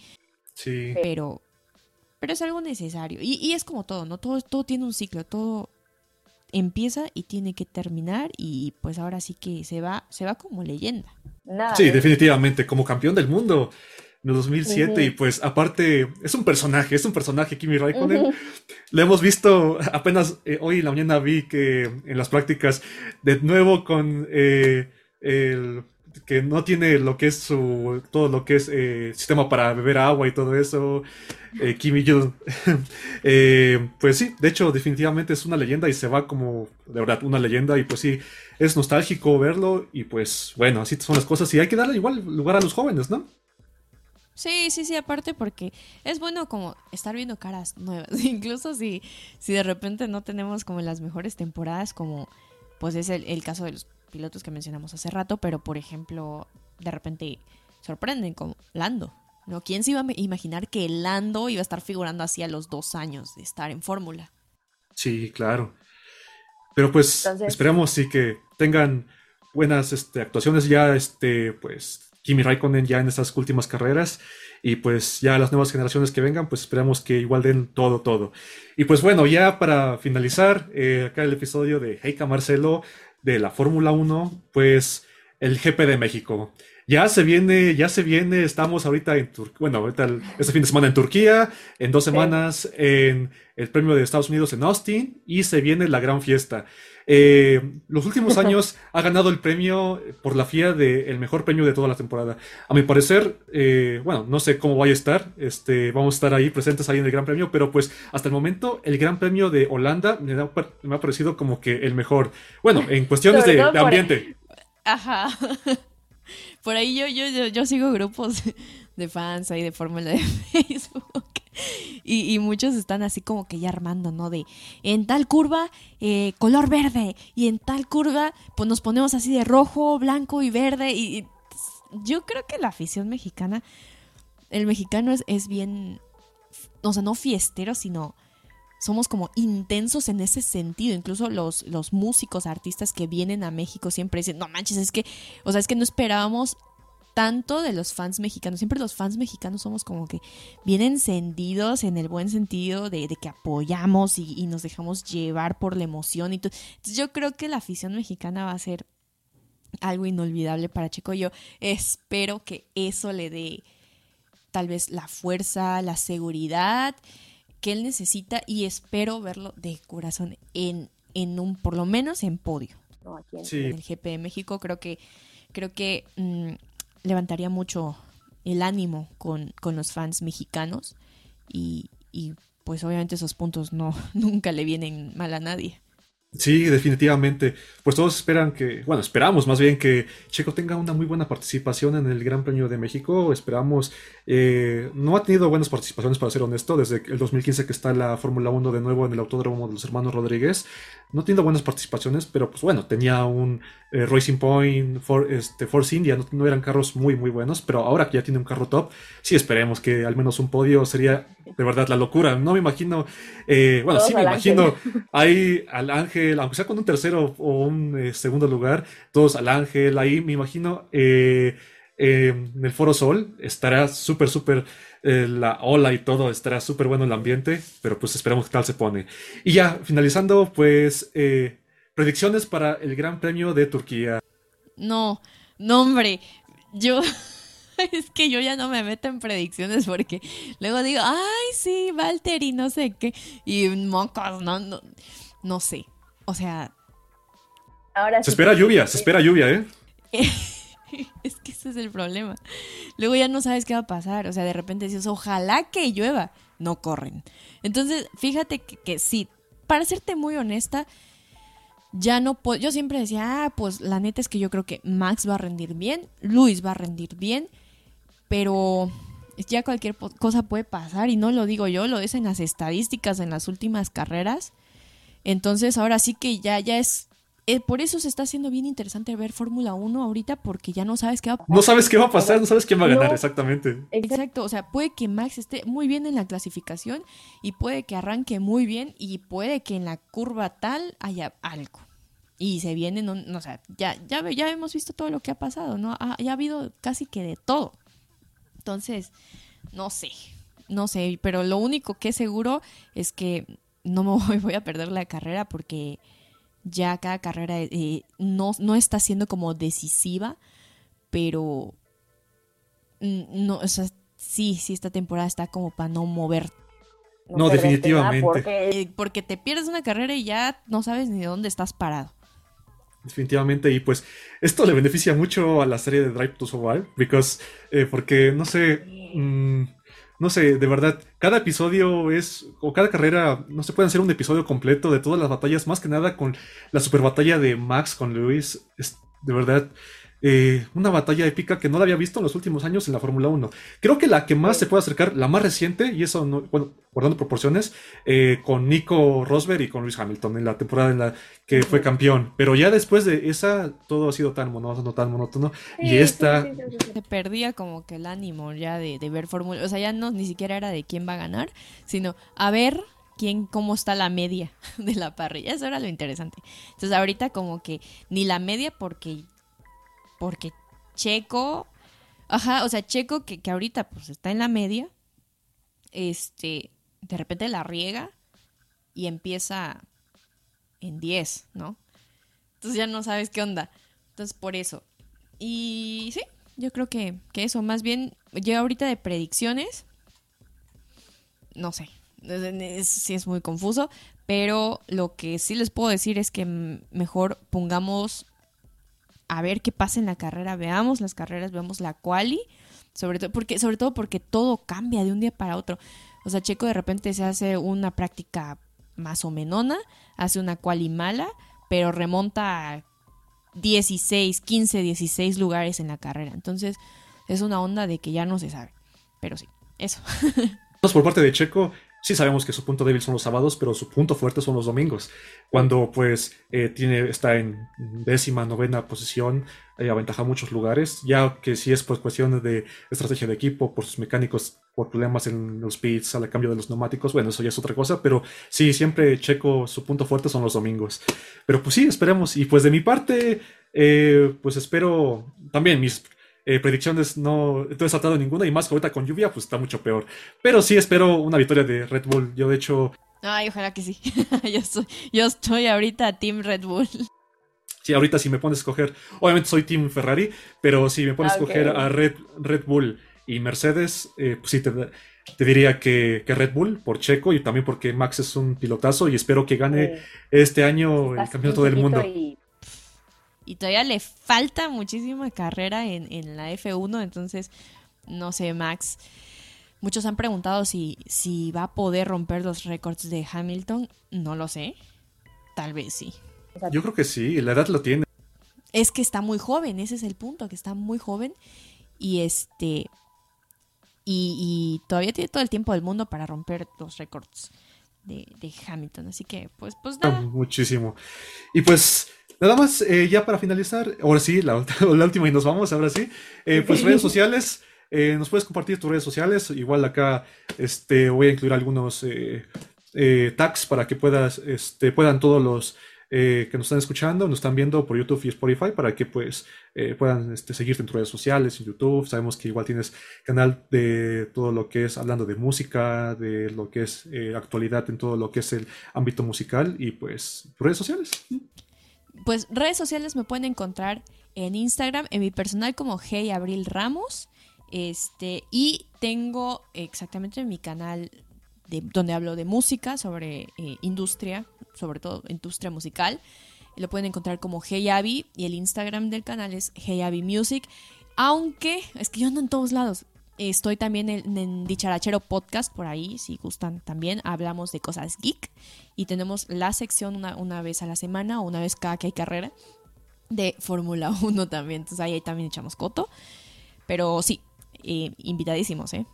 Speaker 1: Sí.
Speaker 4: Pero, pero es algo necesario. Y, y es como todo, ¿no? Todo, todo tiene un ciclo, todo empieza y tiene que terminar y pues ahora sí que se va, se va como leyenda.
Speaker 1: sí, definitivamente, como campeón del mundo en 2007 y pues aparte es un personaje, es un personaje Kimi Raikkonen. Lo hemos visto apenas eh, hoy en la mañana vi que en las prácticas de nuevo con eh, el que no tiene lo que es su todo lo que es eh, sistema para beber agua y todo eso Kimi Yu [laughs] pues sí de hecho definitivamente es una leyenda y se va como de verdad una leyenda y pues sí es nostálgico verlo y pues bueno así son las cosas y hay que darle igual lugar a los jóvenes no
Speaker 4: Sí, sí, sí, aparte porque es bueno como estar viendo caras nuevas, [laughs] incluso si, si de repente no tenemos como las mejores temporadas, como pues es el, caso de los pilotos que mencionamos hace rato, pero por ejemplo, de repente sorprenden como Lando, ¿no? ¿Quién se iba a imaginar que Lando iba a estar figurando así a los dos años de estar en Fórmula?
Speaker 1: Sí, claro. Pero pues esperamos sí que tengan buenas este, actuaciones ya, este, pues Kimi Raikkonen ya en estas últimas carreras y pues ya las nuevas generaciones que vengan, pues esperamos que igual den todo, todo. Y pues bueno, ya para finalizar, eh, acá el episodio de Heika Marcelo de la Fórmula 1, pues el GP de México. Ya se viene, ya se viene, estamos ahorita en Turquía, bueno, ahorita este fin de semana en Turquía, en dos semanas en el premio de Estados Unidos en Austin y se viene la gran fiesta. Eh, los últimos años ha ganado el premio por la FIA de el mejor premio de toda la temporada. A mi parecer, eh, bueno, no sé cómo vaya a estar, este, vamos a estar ahí presentes ahí en el Gran Premio, pero pues hasta el momento el Gran Premio de Holanda me ha, me ha parecido como que el mejor. Bueno, en cuestiones de, de ambiente.
Speaker 4: Ajá. [laughs] Por ahí yo, yo, yo, sigo grupos [laughs] de fans ahí de Fórmula de [laughs] Facebook. Y, muchos están así como que ya armando, ¿no? De en tal curva, eh, color verde. Y en tal curva, pues nos ponemos así de rojo, blanco y verde. Y, yo creo que la afición mexicana, el mexicano es, es bien, o sea, no fiestero, sino somos como intensos en ese sentido. Incluso los, los músicos, artistas que vienen a México siempre dicen, no manches, es que, o sea, es que no esperábamos tanto de los fans mexicanos. Siempre los fans mexicanos somos como que bien encendidos en el buen sentido de, que apoyamos y, nos dejamos llevar por la emoción. Y Entonces yo creo que la afición mexicana va a ser algo inolvidable para Checo. Yo espero que eso le dé tal vez la fuerza, la seguridad que él necesita y espero verlo de corazón en, en un, por lo menos en podio. en, el GP de México creo que, creo que mm, levantaría mucho el ánimo con, con los fans mexicanos y, y pues obviamente esos puntos no [laughs] nunca le vienen mal a nadie.
Speaker 1: Sí, definitivamente. Pues todos esperan que, bueno, esperamos más bien que Checo tenga una muy buena participación en el Gran Premio de México. Esperamos, eh, no ha tenido buenas participaciones, para ser honesto, desde el 2015 que está la Fórmula 1 de nuevo en el Autódromo de los Hermanos Rodríguez. No ha tenido buenas participaciones, pero pues bueno, tenía un eh, Racing Point, for, este, Force India, no, eran carros muy, muy buenos, pero ahora que ya tiene un carro top, sí esperemos que al menos un podio sería de verdad la locura. No me imagino, eh, bueno, sí me imagino ahí al Ángel aunque sea con un tercero o un eh, segundo lugar, todos al Ángel, ahí me imagino eh, en el Foro Sol estará súper, súper eh, la ola y todo, estará súper bueno el ambiente, pero pues esperamos que tal se pone. Y ya, finalizando, pues predicciones para el Gran Premio de Turquía.
Speaker 4: No, no hombre, yo... [laughs] es que yo ya no me meto en predicciones porque luego digo, ay, sí, Walter y no sé qué. Y mocos, no, no, no sé. O sea.
Speaker 1: se espera lluvia, se espera lluvia, ¿eh? [laughs]
Speaker 4: es que ese es el problema. Luego ya no sabes qué va a pasar. O sea, de repente dices, ojalá que llueva. No corren. Entonces, fíjate que, sí, para serte muy honesta, ya no puedo. Yo siempre decía, ah, pues la neta es que yo creo que Max va a rendir bien, Luis va a rendir bien, pero ya cualquier cosa puede pasar y no lo digo yo, lo dicen las estadísticas en las últimas carreras. Entonces ahora sí que ya, ya es eh, por eso se está haciendo bien interesante ver Fórmula 1 ahorita porque ya no sabes qué va a pasar.
Speaker 1: No sabes qué va a pasar, no sabes quién va a ganar, exactamente.
Speaker 4: Exacto, o sea, puede que Max esté muy bien en la clasificación y puede que arranque muy bien y puede que en la curva tal haya algo. Y se vienen, no, o sea, ya, ya, ya hemos visto todo lo que ha pasado, ¿no? Ha, ya ha habido casi que de todo. Entonces, no sé, no sé, pero lo único que es seguro es que no me [laughs] voy, a perder la carrera porque ya cada carrera eh, no, no está siendo como decisiva, pero no, o sea, sí, sí, esta temporada está como para no mover.
Speaker 1: No, definitivamente.
Speaker 4: Porque... porque... te pierdes una carrera y ya no sabes ni dónde estás parado.
Speaker 1: Definitivamente, y pues esto le beneficia mucho a la serie de Drive to Survive, because, eh, porque, no sé, mm, no sé, de verdad, cada episodio es, o cada carrera, no se puede hacer un episodio completo de todas las batallas, más que nada con la super batalla de Max con Luis, es de verdad eh, una batalla épica que no la había visto en los últimos años en la Fórmula 1. Creo que la que más se puede acercar, la más reciente, y eso, no, bueno, guardando proporciones, eh, con Nico Rosberg y con Luis Hamilton en la temporada en la que fue campeón. Pero ya después de esa, todo ha sido tan monótono, tan monótono. y esta...
Speaker 4: se perdía como que el ánimo ya de, ver Fórmula. O sea, ya no ni siquiera era de quién va a ganar, sino a ver quién, cómo está la media [laughs] de la parrilla. Eso era lo interesante. Entonces ahorita como que ni la media porque porque Checo, ajá, o sea, Checo que, que ahorita pues está en la media, este, de repente la riega y empieza en 10, ¿no? Entonces ya no sabes qué onda. Entonces por eso. Y sí, yo creo que, que eso, más bien, yo ahorita de predicciones, no sé, sí es muy confuso, pero lo que sí les puedo decir es que mejor pongamos a ver qué pasa en la carrera, veamos las carreras, veamos la quali, sobre todo porque sobre todo porque todo cambia de un día para otro. O sea, Checo de repente se hace una práctica más o menona, hace una quali mala, pero remonta a 16, 15, 16 lugares en la carrera. Entonces, es una onda de que ya no se sabe. Pero sí, eso. [laughs]
Speaker 1: Por parte de Checo, sí sabemos que su punto débil son los sábados, pero su punto fuerte son los domingos. Cuando pues eh, tiene, está en décima, novena posición, eh, aventaja muchos lugares, ya que si es pues cuestión de estrategia de equipo, por sus mecánicos, por problemas en los pits, al cambio de los neumáticos, bueno, eso ya es otra cosa, pero sí, siempre checo su punto fuerte son los domingos. Pero pues sí, esperemos. Y pues de mi parte, eh, pues espero también mis eh, predicciones no he saltado ninguna y más que ahorita con lluvia pues está mucho peor. Pero sí espero una victoria de Red Bull. Yo de hecho...
Speaker 4: Ay, ojalá que sí. [laughs] yo, estoy, ahorita Team Red Bull. [laughs]
Speaker 1: Sí, ahorita si me pones a escoger, obviamente soy Team Ferrari, pero si me pones a escoger a Red, Red Bull y Mercedes, eh, pues sí te, te diría que, Red Bull por Checo y también porque Max es un pilotazo y espero que gane este año el campeonato del mundo
Speaker 4: y todavía le falta muchísima carrera en, la F1, entonces, no sé, Max. Muchos han preguntado si, si va a poder romper los récords de Hamilton. No lo sé. Tal vez sí.
Speaker 1: Yo creo que sí, la edad lo tiene.
Speaker 4: Es que está muy joven, ese es el punto, que está muy joven. Y este. Y, todavía tiene todo el tiempo del mundo para romper los récords de, Hamilton. Así que, pues, pues nada.
Speaker 1: Muchísimo. Y pues Nada más, eh, ya para finalizar, ahora sí, la, [laughs] última y nos vamos, ahora sí. Eh, pues [laughs] redes sociales, eh, nos puedes compartir tus redes sociales. Igual acá este, voy a incluir algunos tags para que puedas, este, puedan todos los que nos están escuchando, nos están viendo por YouTube y Spotify para que pues puedan este, seguirte en tus redes sociales, en YouTube. Sabemos que igual tienes canal de todo lo que es hablando de música, de lo que es actualidad en todo lo que es el ámbito musical y pues redes sociales
Speaker 4: pues redes sociales me pueden encontrar en Instagram, en mi personal como Hey Abril Ramos. Este, y tengo exactamente mi canal de, donde hablo de música, sobre eh, industria, sobre todo industria musical. Lo pueden encontrar como Hey Abby y el Instagram del canal es Hey Abby Music. Aunque es que yo ando en todos lados. Estoy también en, Dicharachero Podcast, por ahí, si gustan también. Hablamos de cosas geek. Y tenemos la sección una, vez a la semana o una vez cada que hay carrera de Fórmula [laughs] 1 también. Entonces ahí, también echamos coto. Pero sí, eh, invitadísimos, ¿eh?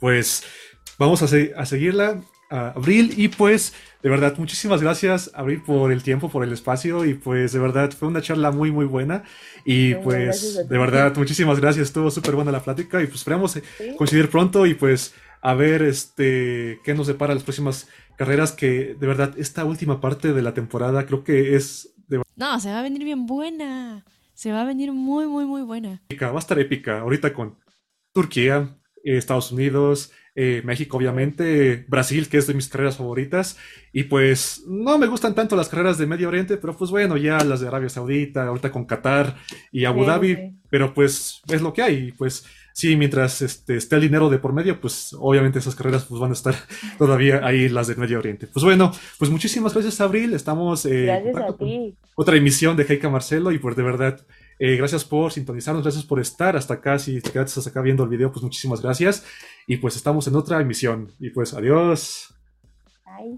Speaker 1: Pues vamos a, a seguirla Abril. Y pues, de verdad, muchísimas gracias, Abril, por el tiempo, por el espacio. Y pues, de verdad, fue una charla muy, muy buena. Y pues, de verdad, muchísimas gracias. Estuvo súper buena la plática. Y pues, esperamos eh, coincidir pronto y pues, a ver este qué nos depara las próximas carreras. Que de verdad, esta última parte de la temporada creo que es. De...
Speaker 4: No, se va a venir bien buena. Se va a venir muy, muy, muy buena.
Speaker 1: Va a estar épica. Ahorita con Turquía, Estados Unidos. Eh, México obviamente, Brasil, que es de mis carreras favoritas, y pues no me gustan tanto las carreras de Medio Oriente, pero pues bueno, ya las de Arabia Saudita, ahorita con Qatar y Abu Dhabi, pero pues es lo que hay, pues sí, mientras este, esté el dinero de por medio, pues obviamente esas carreras pues van a estar [laughs] todavía ahí las de Medio Oriente. Pues bueno, pues muchísimas gracias Abril, estamos
Speaker 5: eh,
Speaker 1: otra emisión de Heika Marcelo y pues de verdad eh, gracias por sintonizarnos, gracias por estar hasta acá. Si te quedaste hasta acá viendo el video, pues muchísimas gracias. Y pues estamos en otra emisión. Y pues adiós.
Speaker 5: Bye.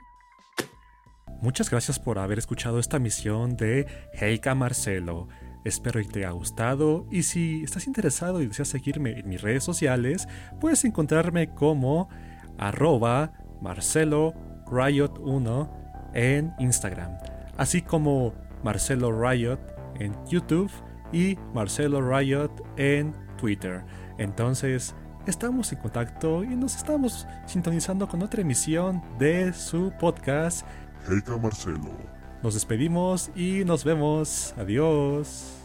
Speaker 6: Muchas gracias por haber escuchado esta emisión de Heika Marcelo. Espero que te haya gustado y si estás interesado y deseas seguirme en mis redes sociales, puedes encontrarme como arroba Marcelo Riot 1 en Instagram, así como Marcelo Riot en YouTube y Marcelo Riot en Twitter. Entonces, estamos en contacto y nos estamos sintonizando con otra emisión de su podcast.
Speaker 2: Heika Marcelo.
Speaker 6: Nos despedimos y nos vemos. Adiós.